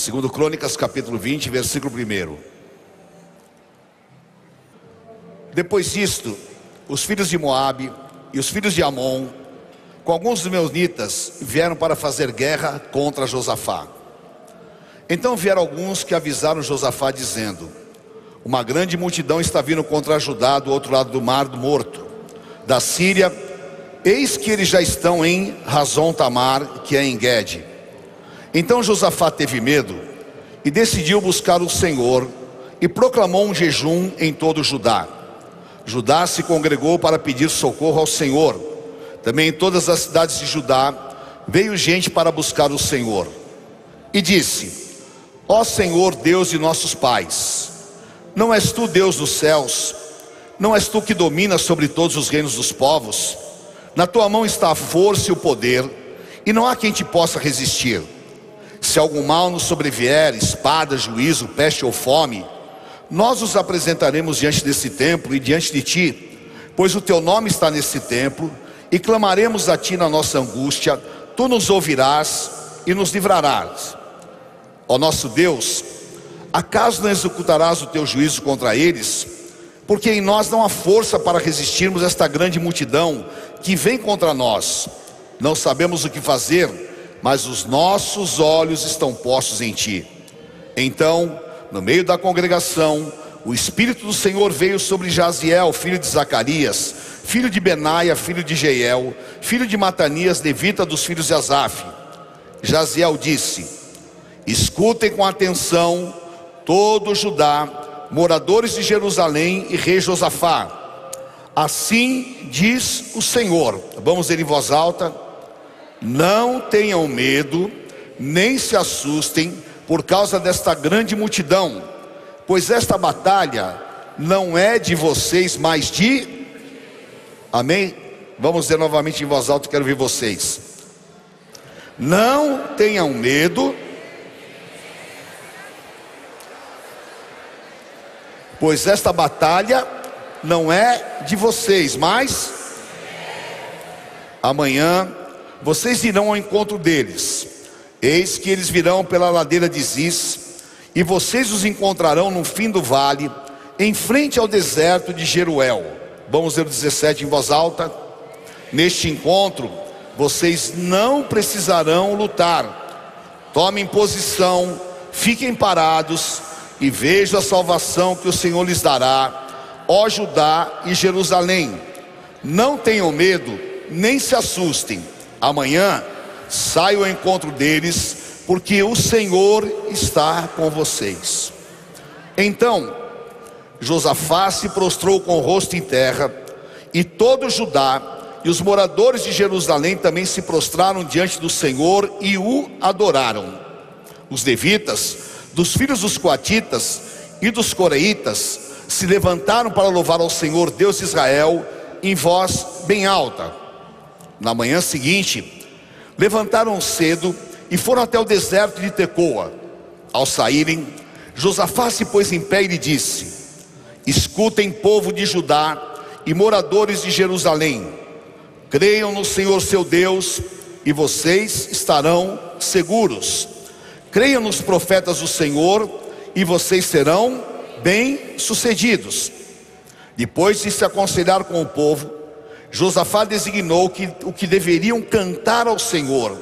Segundo Crônicas, capítulo 20, versículo 1. Depois disto, os filhos de Moabe e os filhos de Amon, com alguns dos meunitas, vieram para fazer guerra contra Josafá. Então vieram alguns que avisaram Josafá, dizendo: Uma grande multidão está vindo contra Judá do outro lado do mar do morto, da Síria, eis que eles já estão em Razon Tamar, que é em Guede. Então Josafá teve medo e decidiu buscar o Senhor e proclamou um jejum em todo Judá. Judá se congregou para pedir socorro ao Senhor. Também em todas as cidades de Judá veio gente para buscar o Senhor. E disse: Ó Senhor Deus de nossos pais, não és tu Deus dos céus, não és tu que dominas sobre todos os reinos dos povos, na tua mão está a força e o poder, e não há quem te possa resistir. Se algum mal nos sobrevier, espada, juízo, peste ou fome, nós os apresentaremos diante desse templo e diante de ti, pois o teu nome está nesse templo, e clamaremos a ti na nossa angústia, tu nos ouvirás e nos livrarás. Ó nosso Deus, acaso não executarás o teu juízo contra eles? Porque em nós não há força para resistirmos esta grande multidão que vem contra nós. Não sabemos o que fazer, mas os nossos olhos estão postos em ti. Então, no meio da congregação, o Espírito do Senhor veio sobre Jaziel, filho de Zacarias, filho de Benaia, filho de Jeiel, filho de Matanias, levita dos filhos de Asaf. Jaziel disse: Escutem com atenção todo Judá, moradores de Jerusalém e rei Josafá. Assim diz o Senhor. Vamos ler em voz alta. Não tenham medo, nem se assustem por causa desta grande multidão, pois esta batalha não é de vocês, mas de Amém? Vamos dizer novamente em voz alta, quero ouvir vocês. Não tenham medo, pois esta batalha não é de vocês, mas amanhã vocês irão ao encontro deles. Eis que eles virão pela ladeira de Ziz, e vocês os encontrarão no fim do vale, em frente ao deserto de Jeruel. Vamos ler o 17 em voz alta. Neste encontro, vocês não precisarão lutar. Tomem posição, fiquem parados e vejam a salvação que o Senhor lhes dará, ó Judá e Jerusalém. Não tenham medo, nem se assustem. Amanhã saio ao encontro deles, porque o Senhor está com vocês. Então, Josafá se prostrou com o rosto em terra, e todo Judá e os moradores de Jerusalém também se prostraram diante do Senhor e o adoraram. Os levitas dos filhos dos coatitas e dos coreitas se levantaram para louvar ao Senhor Deus de Israel em voz bem alta. Na manhã seguinte, levantaram cedo e foram até o deserto de Tecoa. Ao saírem, Josafá se pôs em pé e lhe disse: Escutem, povo de Judá e moradores de Jerusalém, creiam no Senhor seu Deus e vocês estarão seguros. Creiam nos profetas do Senhor e vocês serão bem-sucedidos. Depois de se aconselhar com o povo, Josafá designou que, o que deveriam cantar ao Senhor,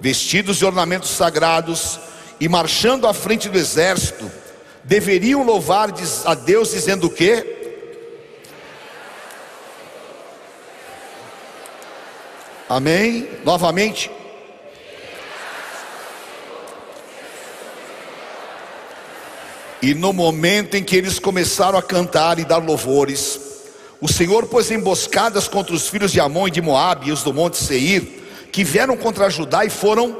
vestidos de ornamentos sagrados e marchando à frente do exército, deveriam louvar a Deus dizendo o quê? Amém? Novamente. E no momento em que eles começaram a cantar e dar louvores, o Senhor pôs emboscadas contra os filhos de Amon e de Moabe e os do monte Seir, que vieram contra Judá e foram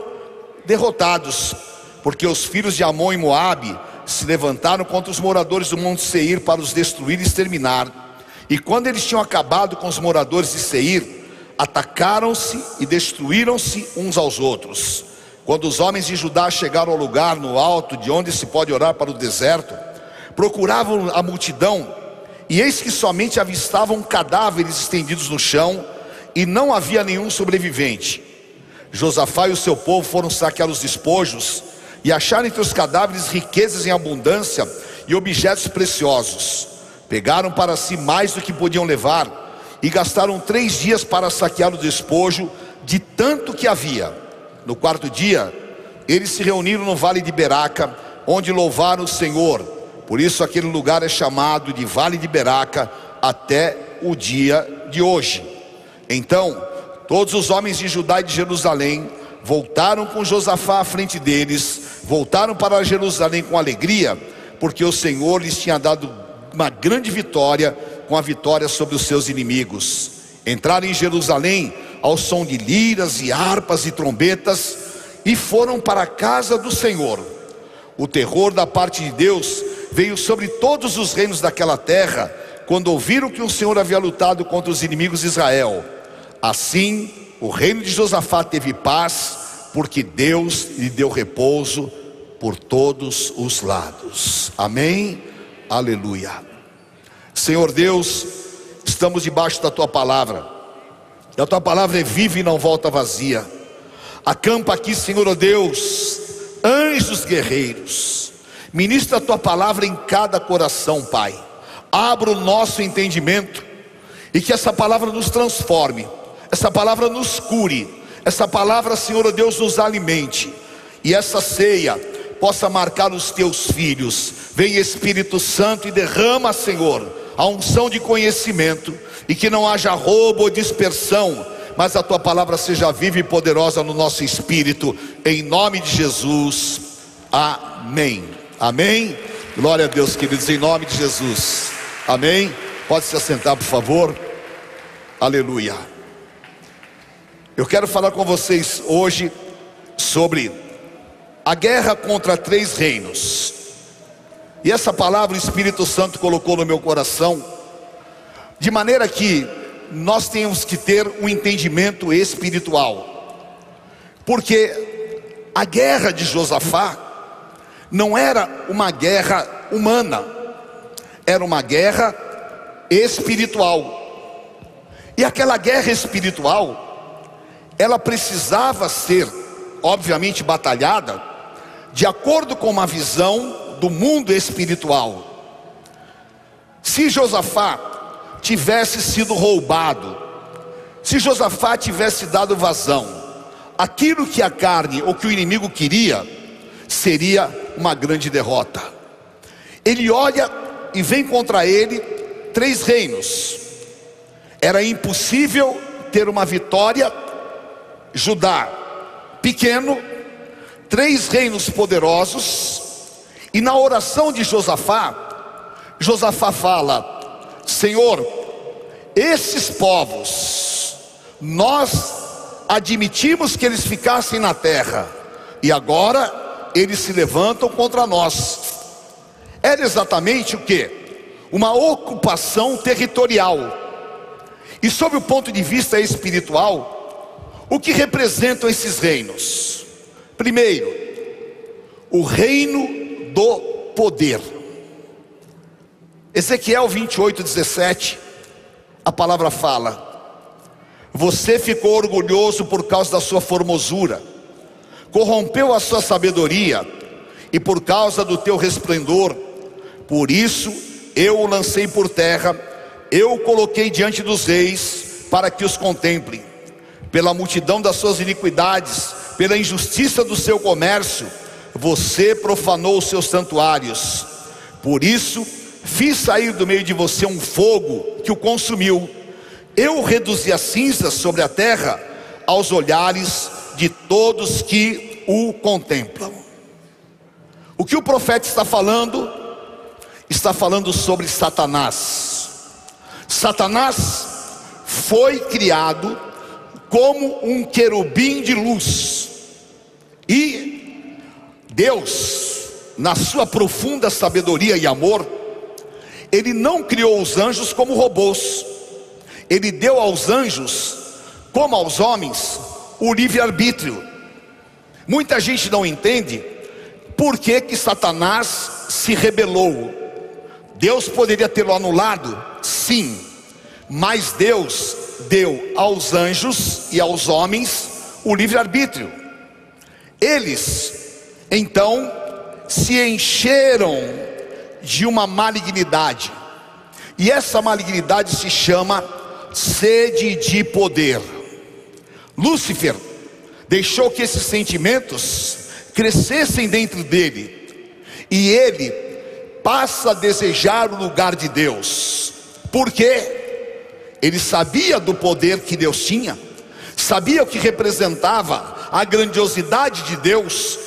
derrotados, porque os filhos de Amon e Moabe se levantaram contra os moradores do monte Seir para os destruir e exterminar. E quando eles tinham acabado com os moradores de Seir, atacaram-se e destruíram-se uns aos outros. Quando os homens de Judá chegaram ao lugar no alto de onde se pode orar para o deserto, procuravam a multidão, e eis que somente avistavam cadáveres estendidos no chão, e não havia nenhum sobrevivente. Josafá e o seu povo foram saquear os despojos, e acharam entre os cadáveres riquezas em abundância e objetos preciosos. Pegaram para si mais do que podiam levar e gastaram três dias para saquear o despojo de tanto que havia. No quarto dia, eles se reuniram no vale de Beraca, onde louvaram o Senhor. Por isso, aquele lugar é chamado de Vale de Beraca até o dia de hoje. Então, todos os homens de Judá e de Jerusalém voltaram com Josafá à frente deles, voltaram para Jerusalém com alegria, porque o Senhor lhes tinha dado uma grande vitória com a vitória sobre os seus inimigos. Entraram em Jerusalém ao som de liras e harpas e trombetas e foram para a casa do Senhor. O terror da parte de Deus veio sobre todos os reinos daquela terra, quando ouviram que o Senhor havia lutado contra os inimigos de Israel. Assim, o reino de Josafá teve paz, porque Deus lhe deu repouso por todos os lados. Amém? Aleluia. Senhor Deus, estamos debaixo da tua palavra. E a tua palavra é viva e não volta vazia. Acampa aqui, Senhor Deus, anjos guerreiros. Ministra a tua palavra em cada coração, Pai. Abra o nosso entendimento e que essa palavra nos transforme, essa palavra nos cure, essa palavra, Senhor Deus, nos alimente. E essa ceia possa marcar os teus filhos. Vem Espírito Santo e derrama, Senhor, a unção de conhecimento e que não haja roubo ou dispersão, mas a tua palavra seja viva e poderosa no nosso espírito, em nome de Jesus. Amém. Amém. Glória a Deus, queridos, em nome de Jesus. Amém. Pode se assentar, por favor. Aleluia. Eu quero falar com vocês hoje sobre a guerra contra três reinos. E essa palavra o Espírito Santo colocou no meu coração, de maneira que nós temos que ter um entendimento espiritual, porque a guerra de Josafá não era uma guerra humana, era uma guerra espiritual. E aquela guerra espiritual, ela precisava ser, obviamente, batalhada de acordo com uma visão do mundo espiritual. Se Josafá tivesse sido roubado, se Josafá tivesse dado vazão, aquilo que a carne ou que o inimigo queria, seria uma grande derrota. Ele olha e vem contra ele três reinos. Era impossível ter uma vitória. Judá, pequeno, três reinos poderosos, e na oração de Josafá, Josafá fala: Senhor, esses povos, nós admitimos que eles ficassem na terra, e agora eles se levantam contra nós. Era exatamente o que? Uma ocupação territorial. E sob o ponto de vista espiritual, o que representam esses reinos? Primeiro, o reino do poder. Ezequiel 28, 17, a palavra fala: Você ficou orgulhoso por causa da sua formosura, corrompeu a sua sabedoria, e por causa do teu resplendor, por isso eu o lancei por terra, eu o coloquei diante dos reis, para que os contemplem. Pela multidão das suas iniquidades, pela injustiça do seu comércio, você profanou os seus santuários. Por isso, fiz sair do meio de você um fogo que o consumiu. Eu reduzi as cinzas sobre a terra aos olhares de todos que o contemplam. O que o profeta está falando? Está falando sobre Satanás. Satanás foi criado como um querubim de luz. E Deus, na sua profunda sabedoria e amor, ele não criou os anjos como robôs. Ele deu aos anjos, como aos homens, o livre-arbítrio. Muita gente não entende por que, que Satanás se rebelou. Deus poderia tê-lo anulado? Sim, mas Deus deu aos anjos e aos homens o livre-arbítrio. Eles Então se encheram de uma malignidade, e essa malignidade se chama sede de poder. Lúcifer deixou que esses sentimentos crescessem dentro dele, e ele passa a desejar o lugar de Deus, porque ele sabia do poder que Deus tinha, sabia o que representava a grandiosidade de Deus,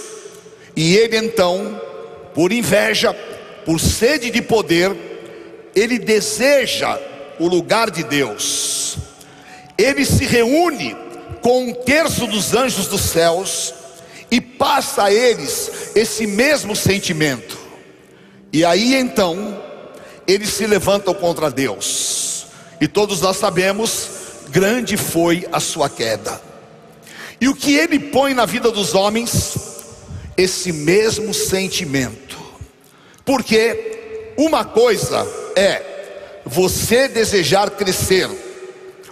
e ele então, por inveja, por sede de poder, ele deseja o lugar de Deus. Ele se reúne com um terço dos anjos dos céus e passa a eles esse mesmo sentimento. E aí então, eles se levantam contra Deus. E todos nós sabemos, grande foi a sua queda. E o que ele põe na vida dos homens? Esse mesmo sentimento. Porque uma coisa é você desejar crescer,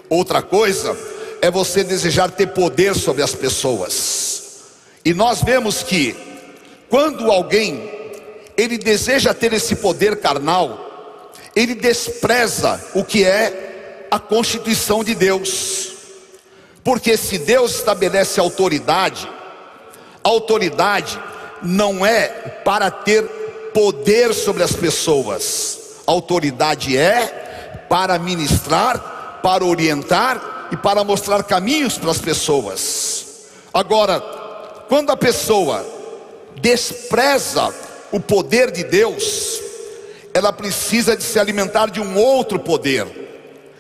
outra coisa é você desejar ter poder sobre as pessoas. E nós vemos que quando alguém ele deseja ter esse poder carnal, ele despreza o que é a constituição de Deus. Porque se Deus estabelece autoridade, autoridade não é para ter poder sobre as pessoas. Autoridade é para ministrar, para orientar e para mostrar caminhos para as pessoas. Agora, quando a pessoa despreza o poder de Deus, ela precisa de se alimentar de um outro poder.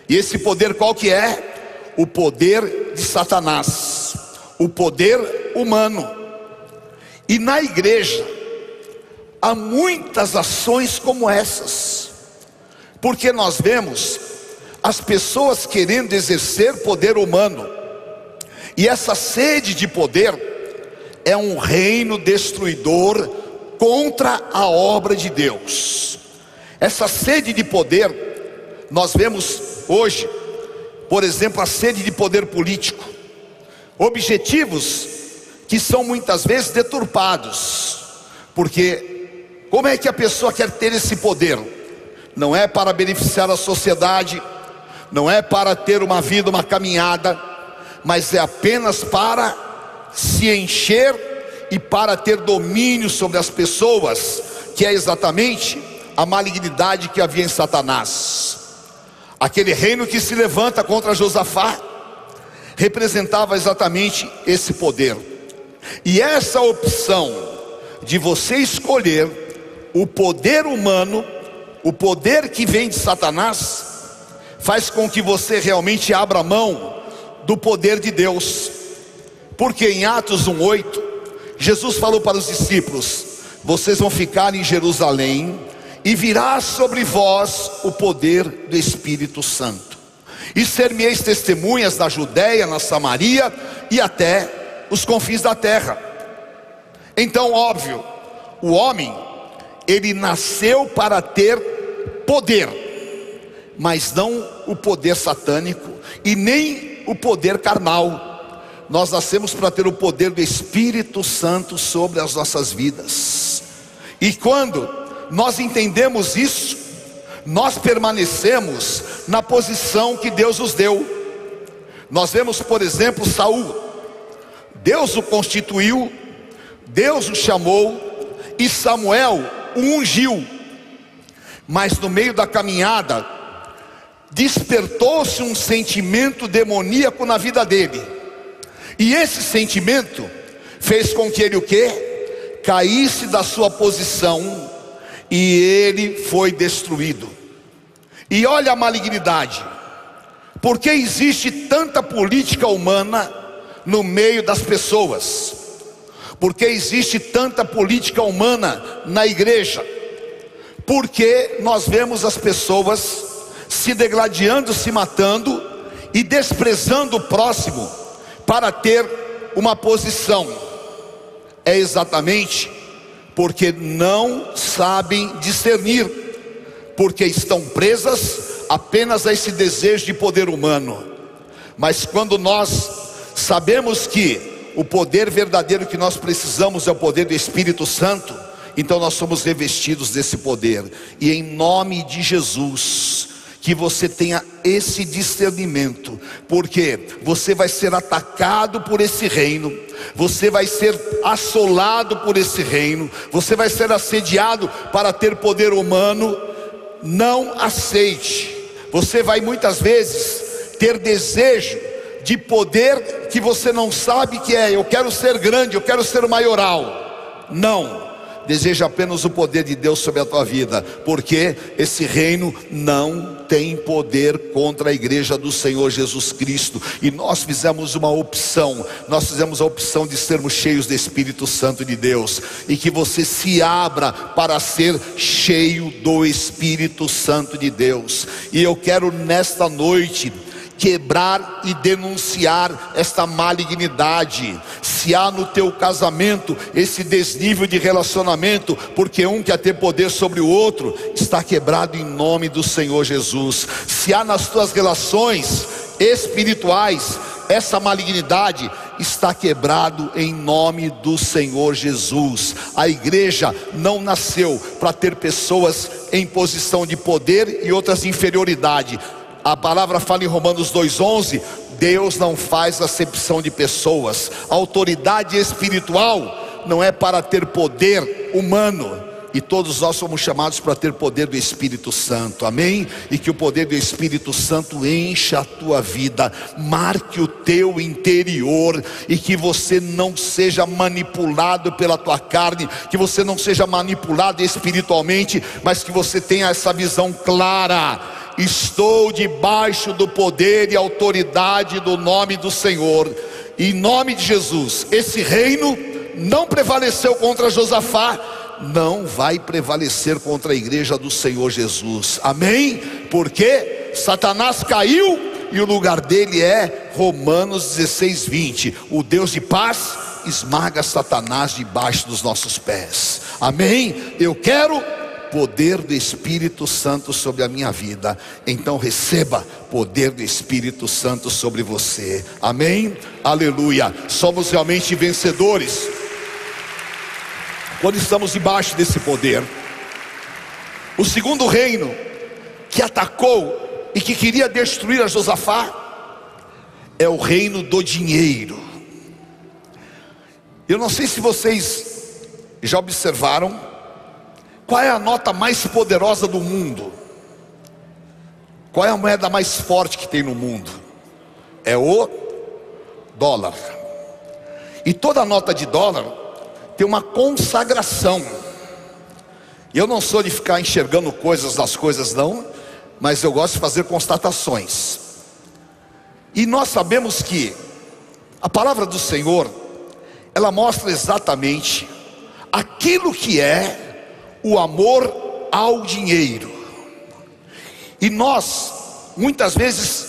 E esse poder qual que é? O poder de Satanás, o poder humano. E na igreja há muitas ações como essas. Porque nós vemos as pessoas querendo exercer poder humano, e essa sede de poder é um reino destruidor contra a obra de Deus. Essa sede de poder, nós vemos hoje, por exemplo, a sede de poder político, objetivos que são muitas vezes deturpados, porque como é que a pessoa quer ter esse poder? não é para beneficiar a sociedade, não é para ter uma vida, uma caminhada, mas é apenas para se encher e para ter domínio sobre as pessoas, que é exatamente a malignidade que havia em Satanás. Aquele reino que se levanta contra Josafá representava exatamente esse poder. E essa opção de você escolher o poder humano o poder que vem de Satanás faz com que você realmente abra mão do poder de Deus. Porque em Atos 1:8, Jesus falou para os discípulos: Vocês vão ficar em Jerusalém e virá sobre vós o poder do Espírito Santo. E ser-me-eis testemunhas na Judéia, na Samaria e até os confins da terra. Então, óbvio, o homem ele nasceu para ter poder, mas não o poder satânico e nem o poder carnal. Nós nascemos para ter o poder do Espírito Santo sobre as nossas vidas. E quando nós entendemos isso, nós permanecemos na posição que Deus nos deu. Nós vemos, por exemplo, Saul. Deus o constituiu, Deus o chamou e Samuel o ungiu. Mas no meio da caminhada, despertou-se um sentimento demoníaco na vida dele. E esse sentimento fez com que ele o quê? Caísse da sua posição e ele foi destruído. E olha a malignidade. Por que existe tanta política humana no meio das pessoas? Porque existe tanta política humana na igreja? porque nós vemos as pessoas se degladiando, se matando e desprezando o próximo para ter uma posição. É exatamente porque não sabem discernir, porque estão presas apenas a esse desejo de poder humano. Mas quando nós sabemos que o poder verdadeiro que nós precisamos é o poder do Espírito Santo, então nós somos revestidos desse poder, e em nome de Jesus, que você tenha esse discernimento, porque você vai ser atacado por esse reino, você vai ser assolado por esse reino, você vai ser assediado para ter poder humano. Não aceite, você vai muitas vezes ter desejo de poder que você não sabe que é. Eu quero ser grande, eu quero ser maioral. Não deseja apenas o poder de Deus sobre a tua vida, porque esse reino não tem poder contra a igreja do Senhor Jesus Cristo. E nós fizemos uma opção, nós fizemos a opção de sermos cheios do Espírito Santo de Deus, e que você se abra para ser cheio do Espírito Santo de Deus. E eu quero nesta noite quebrar e denunciar esta malignidade. Se há no teu casamento esse desnível de relacionamento, porque um quer ter poder sobre o outro, está quebrado em nome do Senhor Jesus. Se há nas tuas relações espirituais essa malignidade, está quebrado em nome do Senhor Jesus. A igreja não nasceu para ter pessoas em posição de poder e outras de inferioridade a palavra fala em Romanos 2:11, Deus não faz acepção de pessoas. Autoridade espiritual não é para ter poder humano, e todos nós somos chamados para ter poder do Espírito Santo, amém? E que o poder do Espírito Santo encha a tua vida, marque o teu interior, e que você não seja manipulado pela tua carne, que você não seja manipulado espiritualmente, mas que você tenha essa visão clara estou debaixo do poder e autoridade do nome do Senhor, em nome de Jesus. Esse reino não prevaleceu contra Josafá, não vai prevalecer contra a igreja do Senhor Jesus, amém? Porque Satanás caiu e o lugar dele é Romanos 16, 20. O Deus de paz esmaga Satanás debaixo dos nossos pés, amém? Eu quero poder do Espírito Santo sobre a minha vida. Então receba poder do Espírito Santo sobre você. Amém? Aleluia. Somos realmente vencedores quando estamos debaixo desse poder. O segundo reino que atacou e que queria destruir a Josafá é o reino do dinheiro. Eu não sei se vocês já observaram qual é a nota mais poderosa do mundo? Qual é a moeda mais forte que tem no mundo? É o dólar. E toda nota de dólar tem uma consagração. Eu não sou de ficar enxergando coisas das coisas, não, mas eu gosto de fazer constatações. E nós sabemos que a palavra do Senhor, ela mostra exatamente aquilo que é o amor ao dinheiro. E nós, muitas vezes,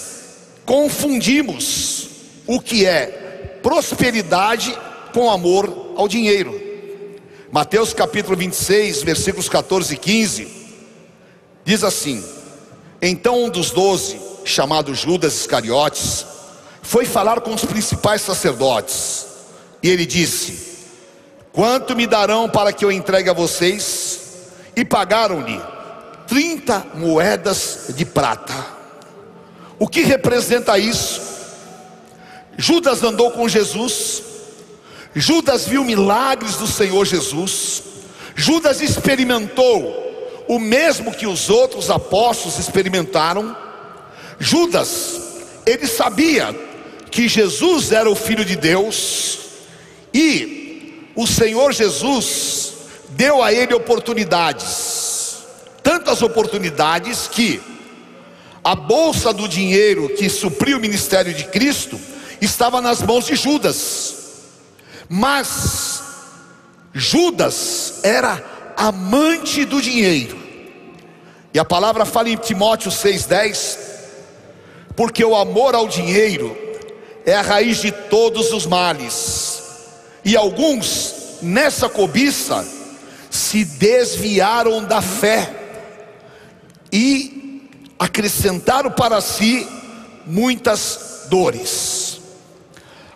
confundimos o que é prosperidade com amor ao dinheiro. Mateus capítulo 26, versículos 14 e 15, diz assim: Então um dos doze, chamado Judas Iscariotes, foi falar com os principais sacerdotes, e ele disse: Quanto me darão para que eu entregue a vocês? E pagaram-lhe 30 moedas de prata. O que representa isso? Judas andou com Jesus, Judas viu milagres do Senhor Jesus, Judas experimentou o mesmo que os outros apóstolos experimentaram. Judas, ele sabia que Jesus era o Filho de Deus e o Senhor Jesus deu a ele oportunidades, tantas oportunidades que a bolsa do dinheiro que supriu o ministério de Cristo estava nas mãos de Judas. Mas Judas era amante do dinheiro. E a palavra fala em Timóteo 6:10, porque o amor ao dinheiro é a raiz de todos os males. E alguns nessa cobiça se desviaram da fé e acrescentaram para si muitas dores.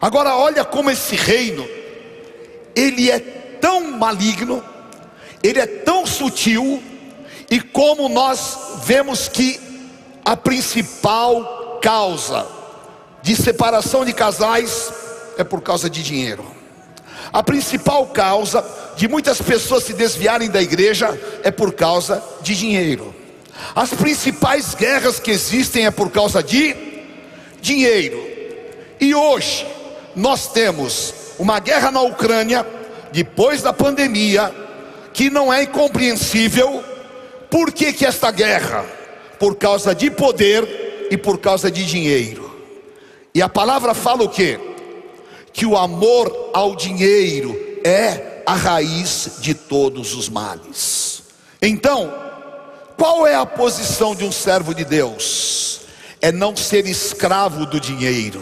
Agora olha como esse reino ele é tão maligno, ele é tão sutil e como nós vemos que a principal causa de separação de casais é por causa de dinheiro. A principal causa de muitas pessoas se desviarem da igreja é por causa de dinheiro. As principais guerras que existem é por causa de dinheiro. E hoje nós temos uma guerra na Ucrânia, depois da pandemia, que não é incompreensível. Por que, que esta guerra? Por causa de poder e por causa de dinheiro. E a palavra fala o que? Que o amor ao dinheiro é a raiz de todos os males. Então, qual é a posição de um servo de Deus? É não ser escravo do dinheiro,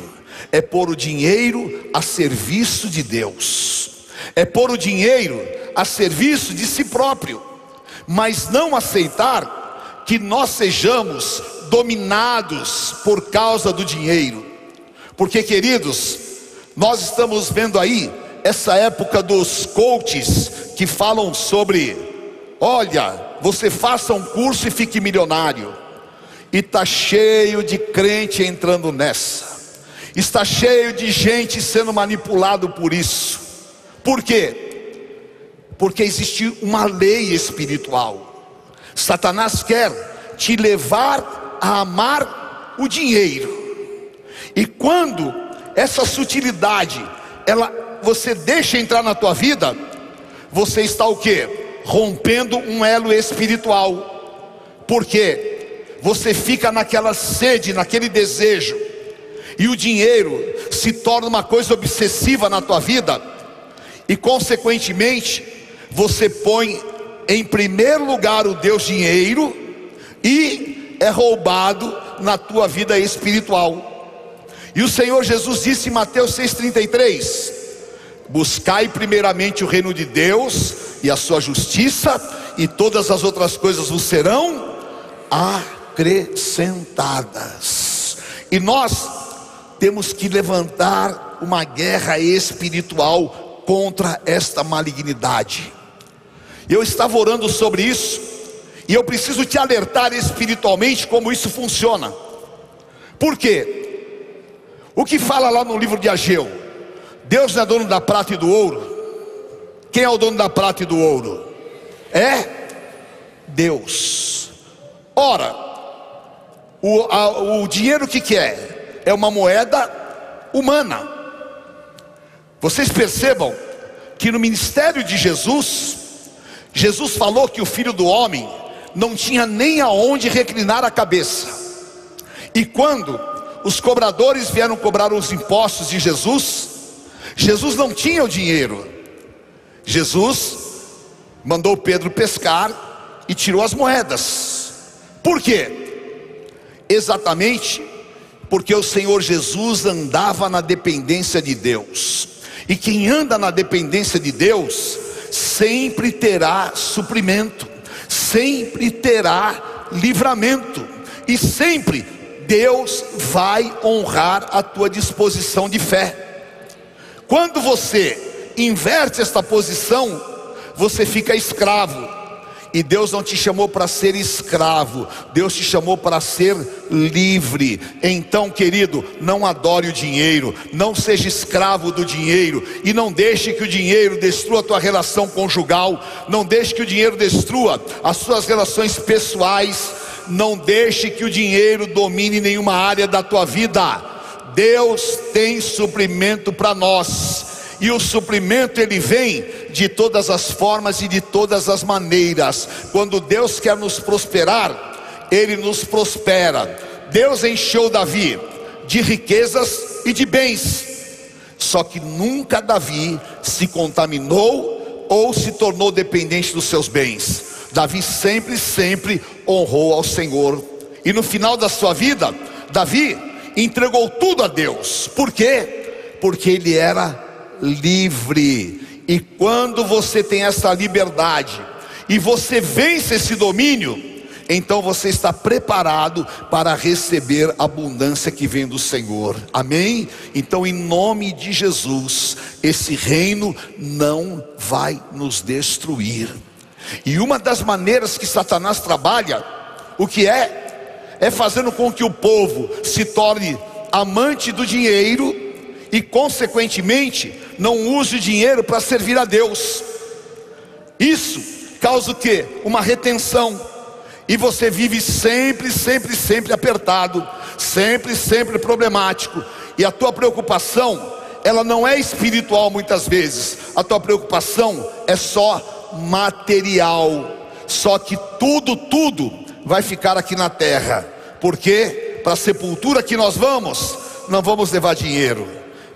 é pôr o dinheiro a serviço de Deus, é pôr o dinheiro a serviço de si próprio, mas não aceitar que nós sejamos dominados por causa do dinheiro, porque queridos, nós estamos vendo aí essa época dos coaches que falam sobre, olha, você faça um curso e fique milionário. E está cheio de crente entrando nessa. Está cheio de gente sendo manipulado por isso. Por quê? Porque existe uma lei espiritual. Satanás quer te levar a amar o dinheiro. E quando essa sutilidade, ela você deixa entrar na tua vida, você está o quê? rompendo um elo espiritual, porque você fica naquela sede, naquele desejo, e o dinheiro se torna uma coisa obsessiva na tua vida, e consequentemente, você põe em primeiro lugar o Deus dinheiro e é roubado na tua vida espiritual. E o Senhor Jesus disse em Mateus 6,33: Buscai primeiramente o reino de Deus e a sua justiça, e todas as outras coisas vos serão acrescentadas. E nós temos que levantar uma guerra espiritual contra esta malignidade. Eu estava orando sobre isso, e eu preciso te alertar espiritualmente como isso funciona. Por quê? O que fala lá no livro de Ageu? Deus não é dono da prata e do ouro. Quem é o dono da prata e do ouro? É Deus. Ora, o, a, o dinheiro que, que é? É uma moeda humana. Vocês percebam que no ministério de Jesus, Jesus falou que o filho do homem não tinha nem aonde reclinar a cabeça. E quando os cobradores vieram cobrar os impostos de Jesus, Jesus não tinha o dinheiro. Jesus mandou Pedro pescar e tirou as moedas. Por quê? Exatamente porque o Senhor Jesus andava na dependência de Deus. E quem anda na dependência de Deus sempre terá suprimento, sempre terá livramento e sempre Deus vai honrar a tua disposição de fé. Quando você inverte esta posição, você fica escravo. E Deus não te chamou para ser escravo, Deus te chamou para ser livre. Então, querido, não adore o dinheiro, não seja escravo do dinheiro e não deixe que o dinheiro destrua a tua relação conjugal, não deixe que o dinheiro destrua as suas relações pessoais, não deixe que o dinheiro domine nenhuma área da tua vida. Deus tem suprimento para nós. E o suprimento ele vem de todas as formas e de todas as maneiras. Quando Deus quer nos prosperar, ele nos prospera. Deus encheu Davi de riquezas e de bens. Só que nunca Davi se contaminou ou se tornou dependente dos seus bens. Davi sempre, sempre honrou ao Senhor. E no final da sua vida, Davi entregou tudo a Deus. Por quê? Porque ele era livre. E quando você tem essa liberdade e você vence esse domínio, então você está preparado para receber a abundância que vem do Senhor. Amém? Então, em nome de Jesus, esse reino não vai nos destruir. E uma das maneiras que Satanás trabalha, o que é? É fazendo com que o povo se torne amante do dinheiro e, consequentemente, não use o dinheiro para servir a Deus. Isso causa o que? Uma retenção. E você vive sempre, sempre, sempre apertado, sempre, sempre problemático. E a tua preocupação, ela não é espiritual muitas vezes. A tua preocupação é só material. Só que tudo, tudo vai ficar aqui na terra. Porque para a sepultura que nós vamos, não vamos levar dinheiro.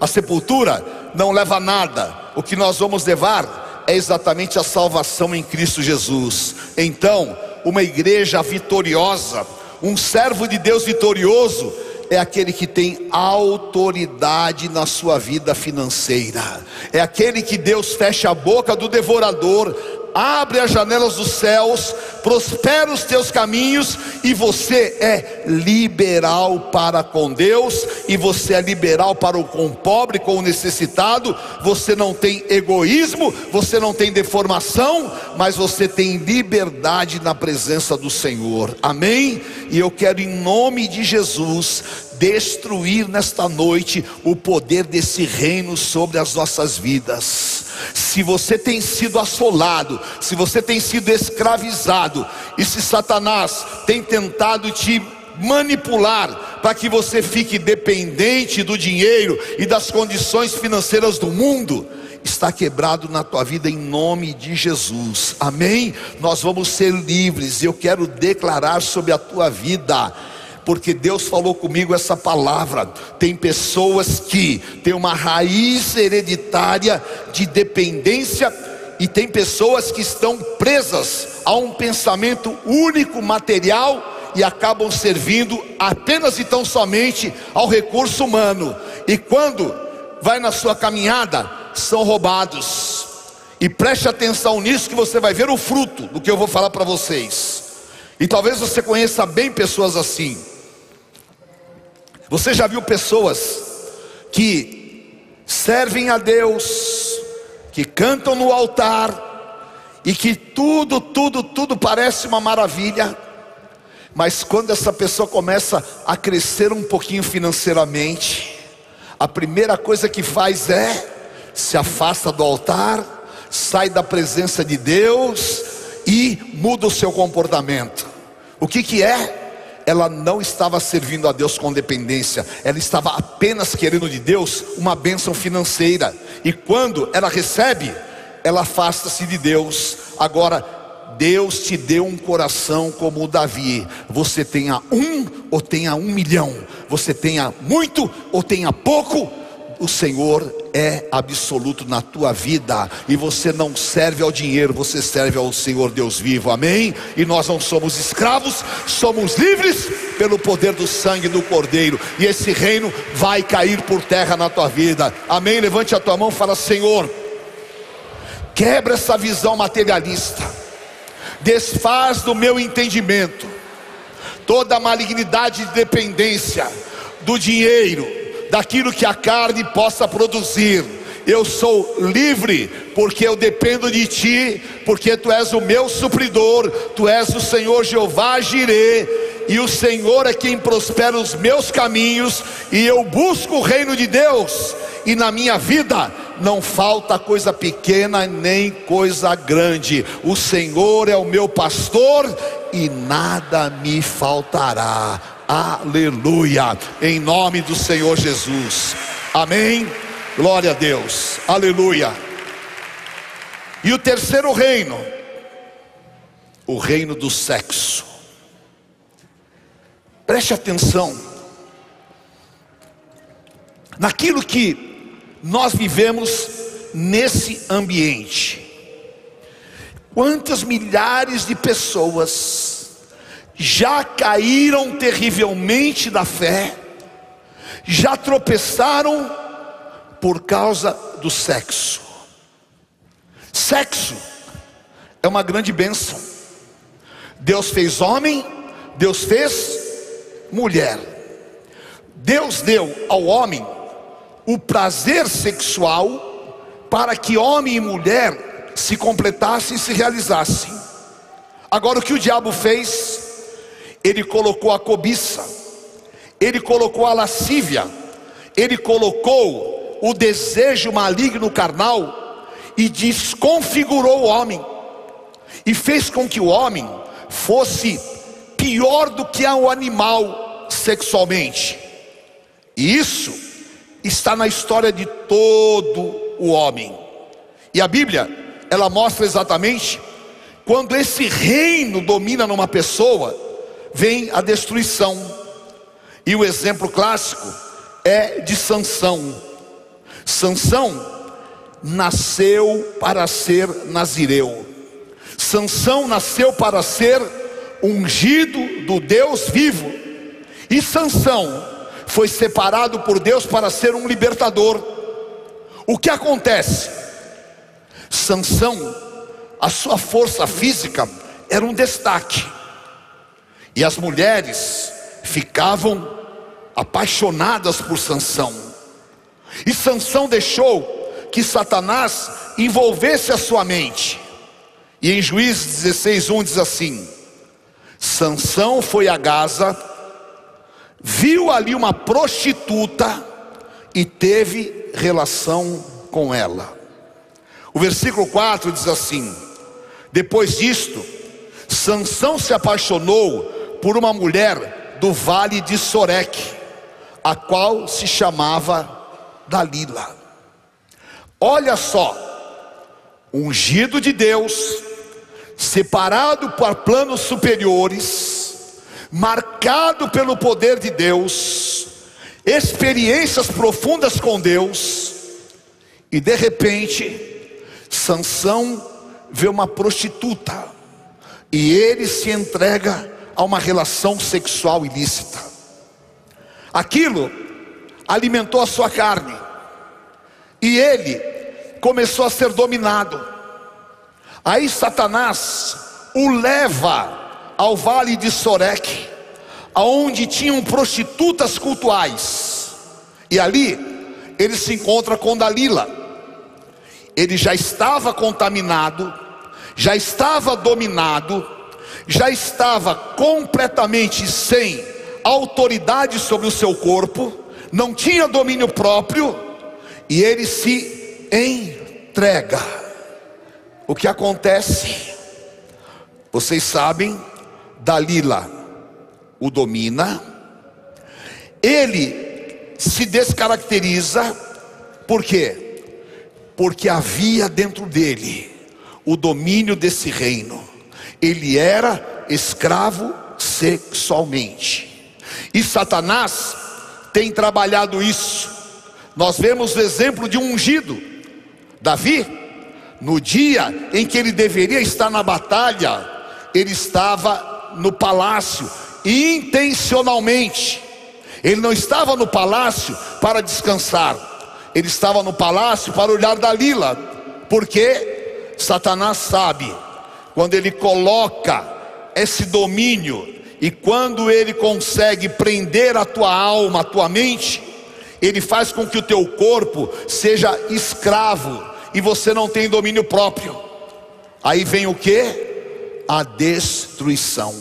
A sepultura não leva nada. O que nós vamos levar é exatamente a salvação em Cristo Jesus. Então, uma igreja vitoriosa, um servo de Deus vitorioso, é aquele que tem autoridade na sua vida financeira, é aquele que Deus fecha a boca do devorador, abre as janelas dos céus, prospera os teus caminhos e você é liberal para com Deus e você é liberal para o com o pobre, com o necessitado. Você não tem egoísmo, você não tem deformação, mas você tem liberdade na presença do Senhor. Amém? E eu quero em nome de Jesus destruir nesta noite o poder desse reino sobre as nossas vidas. Se você tem sido assolado, se você tem sido escravizado, e se Satanás tem tentado te manipular para que você fique dependente do dinheiro e das condições financeiras do mundo, está quebrado na tua vida em nome de Jesus. Amém? Nós vamos ser livres. Eu quero declarar sobre a tua vida porque Deus falou comigo essa palavra. Tem pessoas que têm uma raiz hereditária de dependência e tem pessoas que estão presas a um pensamento único material e acabam servindo apenas e tão somente ao recurso humano. E quando vai na sua caminhada, são roubados. E preste atenção nisso que você vai ver o fruto do que eu vou falar para vocês. E talvez você conheça bem pessoas assim. Você já viu pessoas que servem a Deus, que cantam no altar, e que tudo, tudo, tudo parece uma maravilha, mas quando essa pessoa começa a crescer um pouquinho financeiramente, a primeira coisa que faz é se afasta do altar, sai da presença de Deus e muda o seu comportamento. O que que é? Ela não estava servindo a Deus com dependência, ela estava apenas querendo de Deus uma bênção financeira. E quando ela recebe, ela afasta-se de Deus. Agora, Deus te deu um coração como o Davi. Você tenha um ou tenha um milhão, você tenha muito ou tenha pouco, o Senhor é absoluto na tua vida e você não serve ao dinheiro, você serve ao Senhor Deus vivo, amém? E nós não somos escravos, somos livres pelo poder do sangue do Cordeiro, e esse reino vai cair por terra na tua vida, amém? Levante a tua mão e fala: Senhor, quebra essa visão materialista, desfaz do meu entendimento toda a malignidade de dependência do dinheiro daquilo que a carne possa produzir. Eu sou livre, porque eu dependo de Ti, porque Tu és o meu supridor, Tu és o Senhor Jeová Jirê, e o Senhor é quem prospera os meus caminhos, e eu busco o reino de Deus, e na minha vida não falta coisa pequena nem coisa grande. O Senhor é o meu pastor e nada me faltará. Aleluia. Em nome do Senhor Jesus. Amém. Glória a Deus. Aleluia. E o terceiro reino, o reino do sexo. Preste atenção naquilo que nós vivemos nesse ambiente. Quantas milhares de pessoas já caíram terrivelmente da fé, já tropeçaram por causa do sexo. Sexo é uma grande bênção. Deus fez homem, Deus fez mulher. Deus deu ao homem o prazer sexual para que homem e mulher se completassem e se realizassem. Agora o que o diabo fez? Ele colocou a cobiça, ele colocou a lascívia, ele colocou o desejo maligno carnal e desconfigurou o homem e fez com que o homem fosse pior do que o animal sexualmente. E isso está na história de todo o homem. E a Bíblia, ela mostra exatamente quando esse reino domina numa pessoa, vem a destruição. E o exemplo clássico é de Sansão. Sansão nasceu para ser nazireu. Sansão nasceu para ser ungido do Deus vivo. E Sansão foi separado por Deus para ser um libertador. O que acontece? Sansão, a sua força física era um destaque. E as mulheres ficavam apaixonadas por Sansão. E Sansão deixou que Satanás envolvesse a sua mente. E em Juízes 16:1 diz assim: Sansão foi a Gaza, viu ali uma prostituta e teve relação com ela. O versículo 4 diz assim: Depois disto, Sansão se apaixonou por uma mulher do vale de Soreque, a qual se chamava Dalila. Olha só, ungido de Deus, separado para planos superiores, marcado pelo poder de Deus, experiências profundas com Deus, e de repente, Sansão vê uma prostituta, e ele se entrega a uma relação sexual ilícita. Aquilo alimentou a sua carne, e ele começou a ser dominado. Aí Satanás o leva ao vale de Soreque, aonde tinham prostitutas cultuais. E ali ele se encontra com Dalila. Ele já estava contaminado, já estava dominado, já estava completamente sem autoridade sobre o seu corpo, não tinha domínio próprio, e ele se entrega o que acontece? Vocês sabem, Dalila o domina, ele se descaracteriza, por quê? Porque havia dentro dele o domínio desse reino, ele era escravo sexualmente, e Satanás tem trabalhado isso. Nós vemos o exemplo de um ungido, Davi, no dia em que ele deveria estar na batalha, ele estava no palácio intencionalmente. Ele não estava no palácio para descansar, ele estava no palácio para olhar Dalila, porque Satanás sabe, quando ele coloca esse domínio e quando ele consegue prender a tua alma, a tua mente, ele faz com que o teu corpo seja escravo e você não tem domínio próprio. Aí vem o que? A destruição.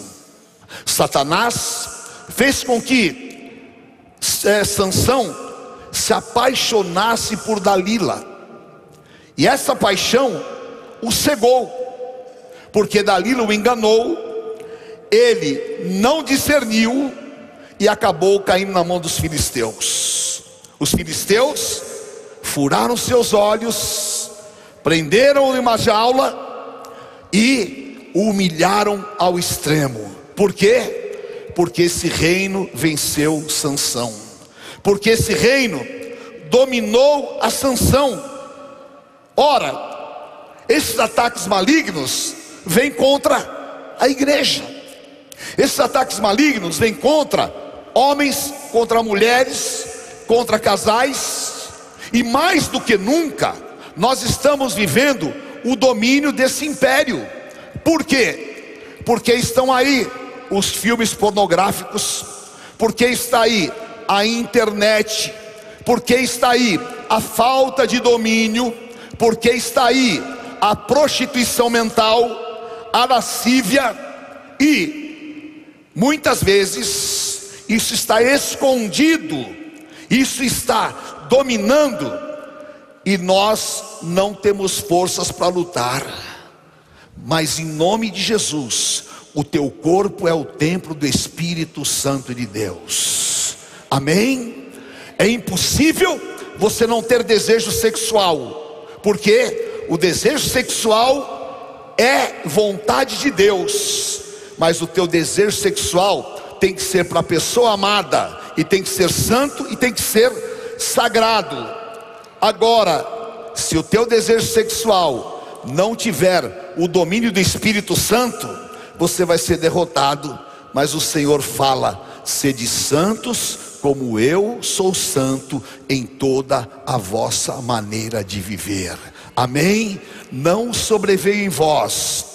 Satanás fez com que é, Sansão se apaixonasse por Dalila. E essa paixão o cegou, porque Dalila o enganou, ele não discerniu e acabou caindo na mão dos filisteus. Os filisteus furaram seus olhos prenderam-o em uma jaula e o humilharam ao extremo. Por quê? Porque esse reino venceu Sansão. Porque esse reino dominou a Sansão. Ora, esses ataques malignos vêm contra a igreja. Esses ataques malignos vêm contra homens, contra mulheres, contra casais, e mais do que nunca, nós estamos vivendo o domínio desse império. Por quê? Porque estão aí os filmes pornográficos, porque está aí a internet, porque está aí a falta de domínio, porque está aí a prostituição mental, a lascívia e muitas vezes isso está escondido, isso está dominando e nós não temos forças para lutar. Mas em nome de Jesus, o teu corpo é o templo do Espírito Santo de Deus. Amém? É impossível você não ter desejo sexual, porque o desejo sexual é vontade de Deus, mas o teu desejo sexual tem que ser para a pessoa amada, e tem que ser santo e tem que ser sagrado. Agora, se o teu desejo sexual não tiver o domínio do Espírito Santo, você vai ser derrotado. Mas o Senhor fala: sede santos, como eu sou santo em toda a vossa maneira de viver. Amém? Não sobreveio em vós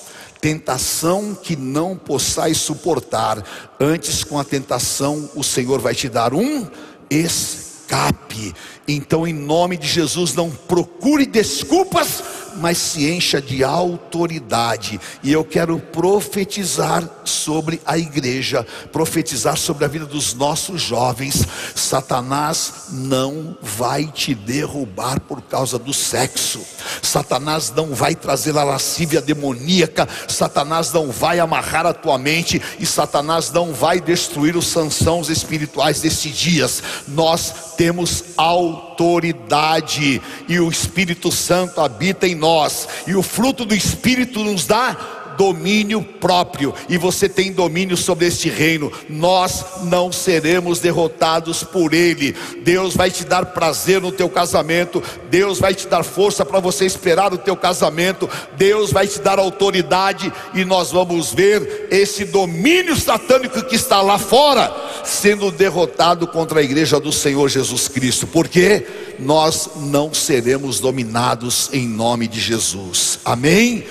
tentação que não possais suportar. Antes, com a tentação, o Senhor vai te dar um escape. Então, em nome de Jesus, não procure desculpas mas se encha de autoridade. E eu quero profetizar sobre a igreja, profetizar sobre a vida dos nossos jovens. Satanás não vai te derrubar por causa do sexo. Satanás não vai trazer a lascívia demoníaca. Satanás não vai amarrar a tua mente e Satanás não vai destruir os sanções espirituais desses dias. Nós temos autoridade e o Espírito Santo habita em nós, e o fruto do Espírito nos dá domínio próprio, e você tem domínio sobre este reino. Nós não seremos derrotados por ele. Deus vai te dar prazer no teu casamento, Deus vai te dar força para você esperar o teu casamento, Deus vai te dar autoridade e nós vamos ver esse domínio satânico que está lá fora sendo derrotado contra a igreja do Senhor Jesus Cristo. Porque nós não seremos dominados em nome de Jesus. Amém.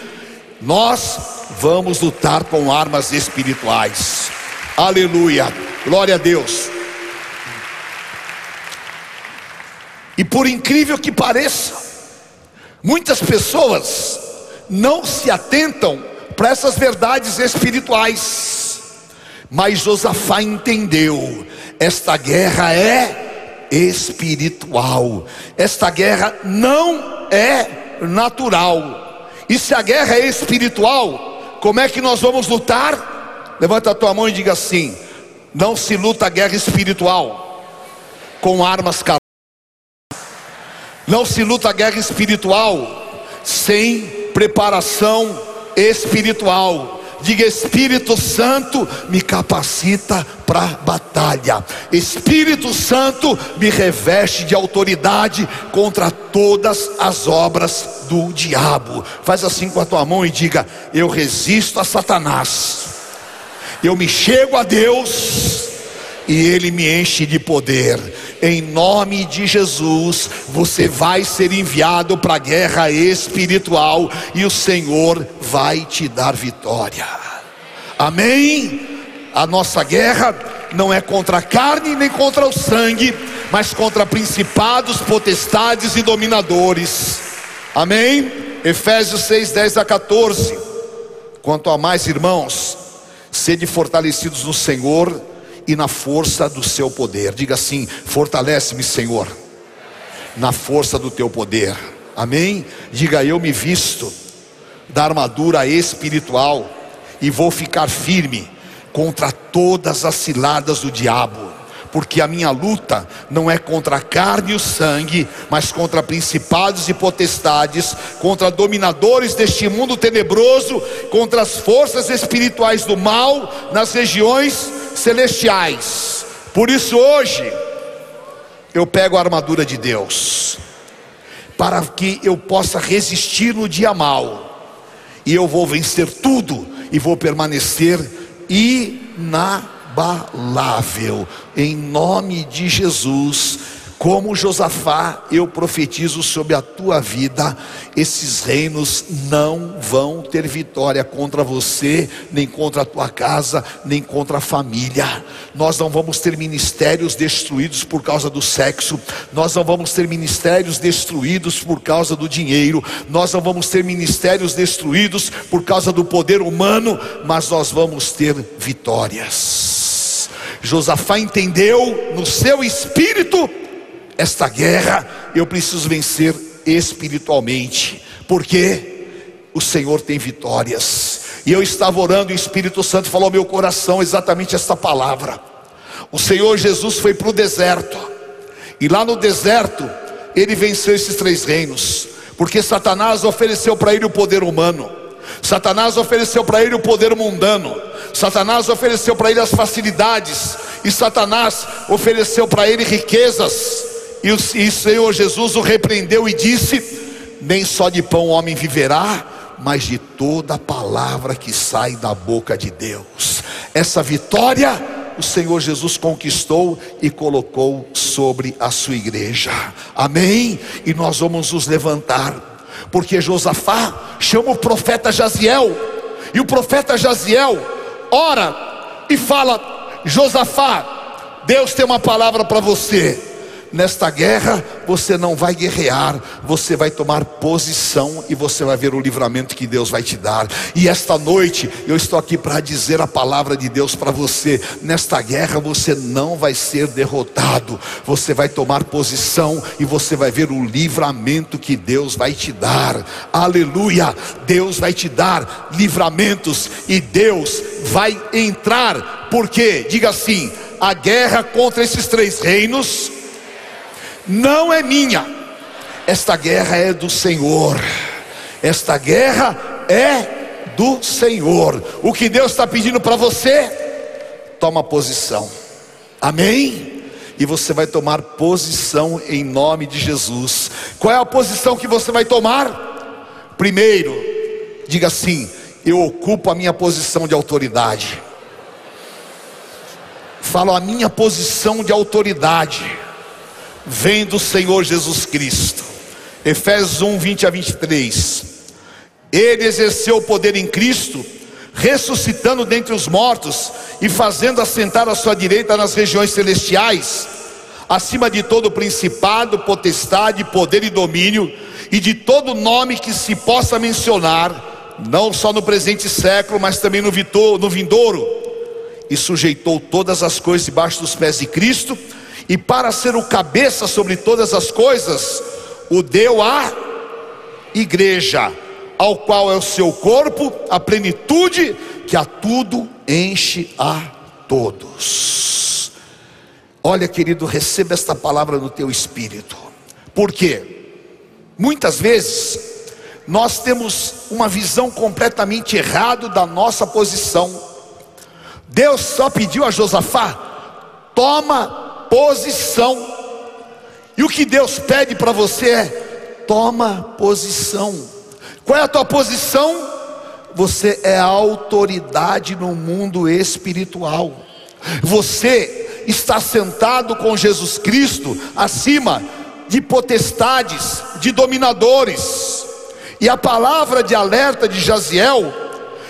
Nós vamos lutar com armas espirituais. Aleluia. Glória a Deus. E por incrível que pareça, muitas pessoas não se atentam para essas verdades espirituais. Mas Josafá entendeu: esta guerra é espiritual, esta guerra não é natural. E se a guerra é espiritual, como é que nós vamos lutar? Levanta a tua mão e diga assim: não se luta a guerra espiritual com armas carnais. Não se luta a guerra espiritual sem preparação espiritual. Diga Espírito Santo, me capacita para batalha. Espírito Santo, me reveste de autoridade contra todas as obras do diabo. Faz assim com a tua mão e diga: Eu resisto a Satanás. Eu me chego a Deus e ele me enche de poder. Em nome de Jesus, você vai ser enviado para a guerra espiritual e o Senhor vai te dar vitória. Amém? A nossa guerra não é contra a carne nem contra o sangue, mas contra principados, potestades e dominadores. Amém? Efésios 6, 10 a 14. Quanto a mais, irmãos, sede fortalecidos no Senhor e na força do seu poder. Diga assim: fortalece-me, Senhor, na força do teu poder. Amém? Diga eu me visto da armadura espiritual e vou ficar firme contra todas as ciladas do diabo porque a minha luta não é contra a carne e o sangue, mas contra principados e potestades, contra dominadores deste mundo tenebroso, contra as forças espirituais do mal nas regiões celestiais. Por isso hoje eu pego a armadura de Deus, para que eu possa resistir no dia mal, e eu vou vencer tudo e vou permanecer inabalável, em nome de Jesus como Josafá, eu profetizo sobre a tua vida: esses reinos não vão ter vitória contra você, nem contra a tua casa, nem contra a família. Nós não vamos ter ministérios destruídos por causa do sexo, nós não vamos ter ministérios destruídos por causa do dinheiro, nós não vamos ter ministérios destruídos por causa do poder humano, mas nós vamos ter vitórias. Josafá entendeu no seu espírito esta guerra eu preciso vencer espiritualmente, porque o Senhor tem vitórias. E eu estava orando e o Espírito Santo falou ao meu coração exatamente esta palavra. O Senhor Jesus foi para o deserto, e lá no deserto ele venceu esses três reinos, porque Satanás ofereceu para ele o poder humano. Satanás ofereceu para ele o poder mundano, Satanás ofereceu para ele as facilidades, e Satanás ofereceu para ele riquezas, e o, Senhor Jesus o repreendeu e disse: Nem só de pão o homem viverá, mas de toda palavra que sai da boca de Deus. Essa vitória o Senhor Jesus conquistou e colocou sobre a sua igreja. Amém? E nós vamos nos levantar, porque Josafá chama o profeta Jaziel, e o profeta Jaziel ora e fala: Josafá, Deus tem uma palavra para você nesta guerra você não vai guerrear, você vai tomar posição e você vai ver o livramento que Deus vai te dar. E esta noite eu estou aqui para dizer a palavra de Deus para você. Nesta guerra você não vai ser derrotado, você vai tomar posição e você vai ver o livramento que Deus vai te dar. Aleluia! Deus vai te dar livramentos e Deus vai entrar, porque, diga assim, a guerra contra esses três reinos não é minha, esta guerra é do Senhor, esta guerra é do Senhor. O que Deus está pedindo para você, toma posição, amém? E você vai tomar posição em nome de Jesus. Qual é a posição que você vai tomar? Primeiro, diga assim: eu ocupo a minha posição de autoridade. Falo a minha posição de autoridade vem do Senhor Jesus Cristo. Efésios 1, 20 a 23. Ele exerceu o poder em Cristo, ressuscitando dentre os mortos e fazendo assentar a sua direita nas regiões celestiais, acima de todo principado, potestade, poder e domínio, e de todo nome que se possa mencionar, não só no presente século, mas também no, no vindouro, e sujeitou todas as coisas debaixo dos pés de Cristo e para ser o cabeça sobre todas as coisas, o deu à igreja, ao qual é o seu corpo, a plenitude que a tudo enche a todos. Olha, querido, receba esta palavra no teu espírito. Porque muitas vezes nós temos uma visão completamente errada da nossa posição. Deus só pediu a Josafá: toma posição. E o que Deus pede para você é: toma posição. Qual é a tua posição? Você é autoridade no mundo espiritual. Você está sentado com Jesus Cristo acima de potestades, de dominadores. E a palavra de alerta de Jaziel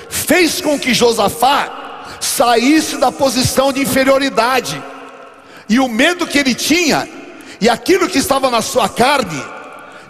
fez com que Josafá saísse da posição de inferioridade e o medo que ele tinha, e aquilo que estava na sua carne,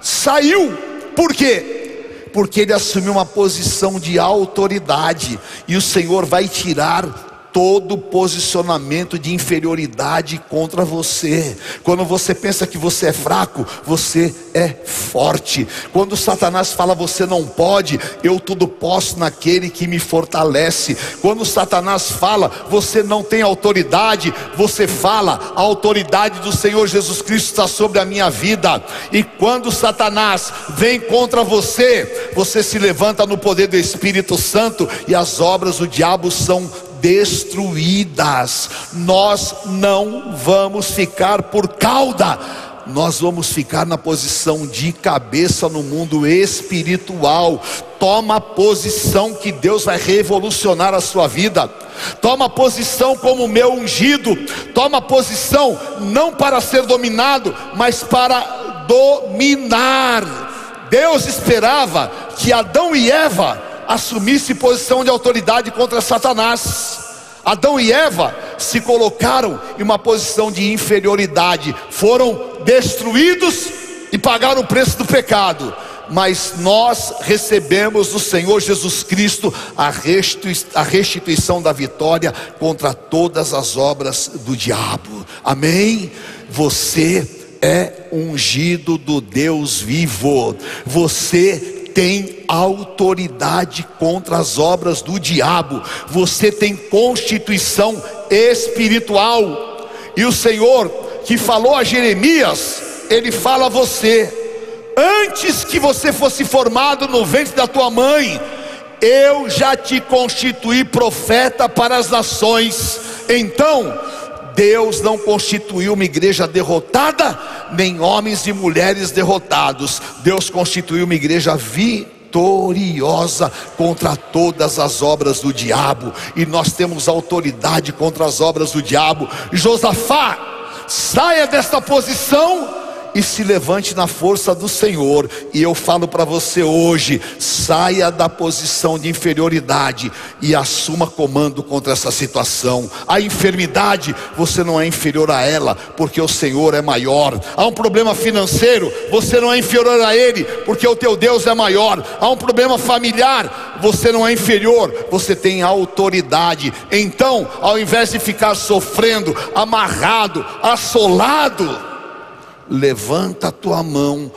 saiu, por quê? Porque ele assumiu uma posição de autoridade, e o Senhor vai tirar todo posicionamento de inferioridade contra você. Quando você pensa que você é fraco, você é forte. Quando Satanás fala você não pode, eu tudo posso naquele que me fortalece. Quando Satanás fala você não tem autoridade, você fala a autoridade do Senhor Jesus Cristo está sobre a minha vida. E quando Satanás vem contra você, você se levanta no poder do Espírito Santo e as obras do diabo são destruídas. Nós não vamos ficar por cauda nós vamos ficar na posição de cabeça no mundo espiritual. Toma posição que Deus vai revolucionar a sua vida. Toma posição como meu ungido. Toma posição não para ser dominado, mas para dominar. Deus esperava que Adão e Eva assumissem posição de autoridade contra Satanás. Adão e Eva se colocaram em uma posição de inferioridade, foram destruídos e pagaram o preço do pecado. Mas nós recebemos do Senhor Jesus Cristo a restituição da vitória contra todas as obras do diabo. Amém? Você é ungido do Deus vivo. Você tem autoridade contra as obras do diabo, você tem constituição espiritual. E o Senhor que falou a Jeremias, ele fala a você: antes que você fosse formado no ventre da tua mãe, eu já te constituí profeta para as nações. Então, Deus não constituiu uma igreja derrotada, nem homens e mulheres derrotados. Deus constituiu uma igreja vitoriosa contra todas as obras do diabo, e nós temos autoridade contra as obras do diabo. Josafá, saia desta posição e se levante na força do Senhor. E eu falo para você hoje: saia da posição de inferioridade e assuma comando contra essa situação. A enfermidade, você não é inferior a ela, porque o Senhor é maior. Há um problema financeiro, você não é inferior a ele, porque o teu Deus é maior. Há um problema familiar, você não é inferior, você tem autoridade. Então, ao invés de ficar sofrendo, amarrado, assolado, levanta a tua mão,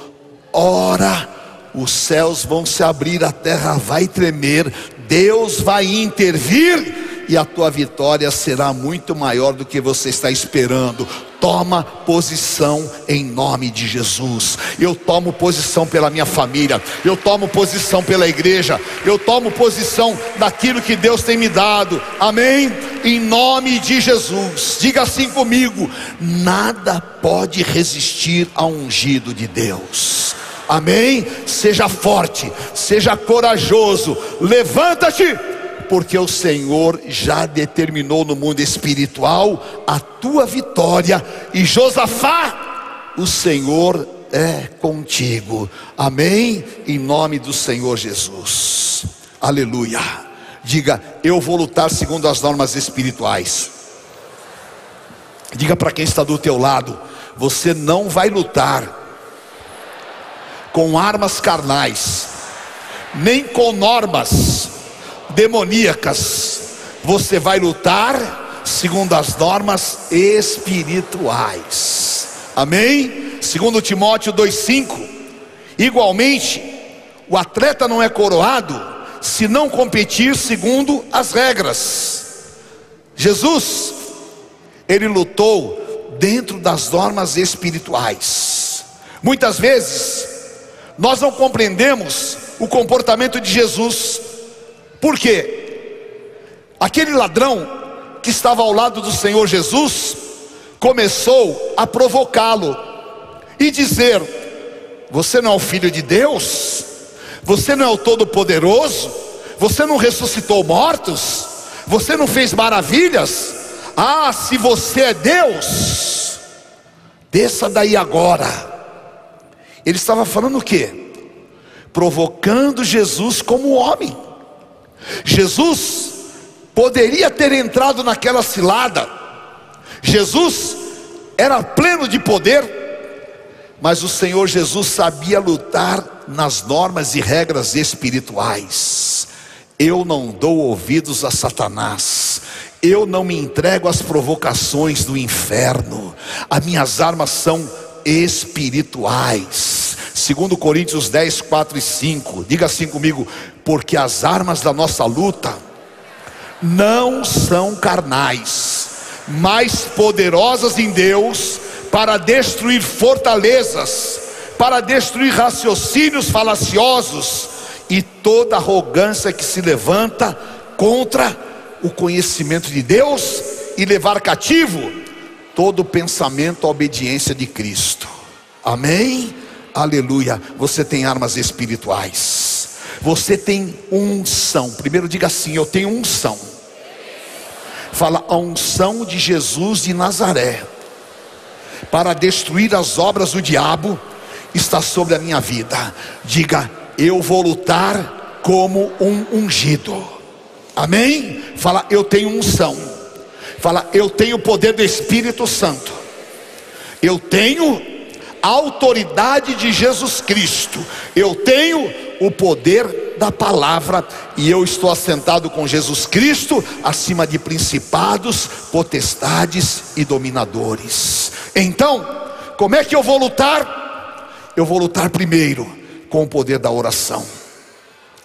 ora, os céus vão se abrir, a terra vai tremer, Deus vai intervir e a tua vitória será muito maior do que você está esperando. Toma posição em nome de Jesus. Eu tomo posição pela minha família, eu tomo posição pela igreja, eu tomo posição daquilo que Deus tem me dado. Amém? Em nome de Jesus. Diga assim comigo: nada pode resistir ao ungido de Deus. Amém? Seja forte, seja corajoso, levanta-te porque o Senhor já determinou no mundo espiritual a tua vitória, e Josafá, o Senhor é contigo, amém? Em nome do Senhor Jesus, aleluia. Diga, eu vou lutar segundo as normas espirituais. Diga para quem está do teu lado, você não vai lutar com armas carnais, nem com normas demoníacas, você vai lutar segundo as normas espirituais. Amém? Segundo Timóteo 2:5. Igualmente, o atleta não é coroado se não competir segundo as regras. Jesus, ele lutou dentro das normas espirituais. Muitas vezes nós não compreendemos o comportamento de Jesus por quê? Aquele ladrão que estava ao lado do Senhor Jesus começou a provocá-lo e dizer: Você não é o filho de Deus? Você não é o Todo-Poderoso? Você não ressuscitou mortos? Você não fez maravilhas? Ah, se você é Deus, desça daí agora. Ele estava falando o quê? Provocando Jesus como homem. Jesus poderia ter entrado naquela cilada, Jesus era pleno de poder, mas o Senhor Jesus sabia lutar nas normas e regras espirituais. Eu não dou ouvidos a Satanás, eu não me entrego às provocações do inferno, as minhas armas são espirituais. Segundo Coríntios 10, 4 e 5. Diga assim comigo: porque as armas da nossa luta não são carnais, mas poderosas em Deus para destruir fortalezas, para destruir raciocínios falaciosos e toda arrogância que se levanta contra o conhecimento de Deus e levar cativo todo pensamento à obediência de Cristo. Amém? Aleluia. Você tem armas espirituais. Você tem unção. Primeiro diga assim: Eu tenho unção. Fala a unção de Jesus de Nazaré para destruir as obras do diabo está sobre a minha vida. Diga: Eu vou lutar como um ungido. Amém? Fala: Eu tenho unção. Fala: Eu tenho o poder do Espírito Santo. Eu tenho a autoridade de Jesus Cristo. Eu tenho o poder da palavra e eu estou assentado com Jesus Cristo acima de principados, potestades e dominadores. Então, como é que eu vou lutar? Eu vou lutar primeiro com o poder da oração.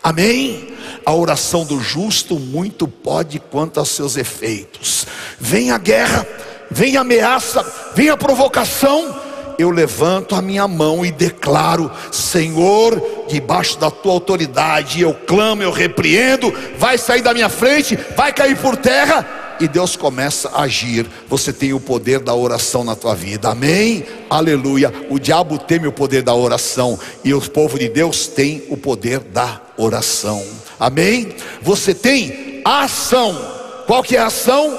Amém? A oração do justo muito pode quanto aos seus efeitos. Vem a guerra, vem a ameaça, vem a provocação, eu levanto a minha mão e declaro: Senhor, debaixo da tua autoridade, eu clamo, eu repreendo, vai sair da minha frente, vai cair por terra, e Deus começa a agir. Você tem o poder da oração na tua vida, amém? Aleluia. O diabo teme o poder da oração, e o povo de Deus tem o poder da oração, amém? Você tem ação, qual que é a ação?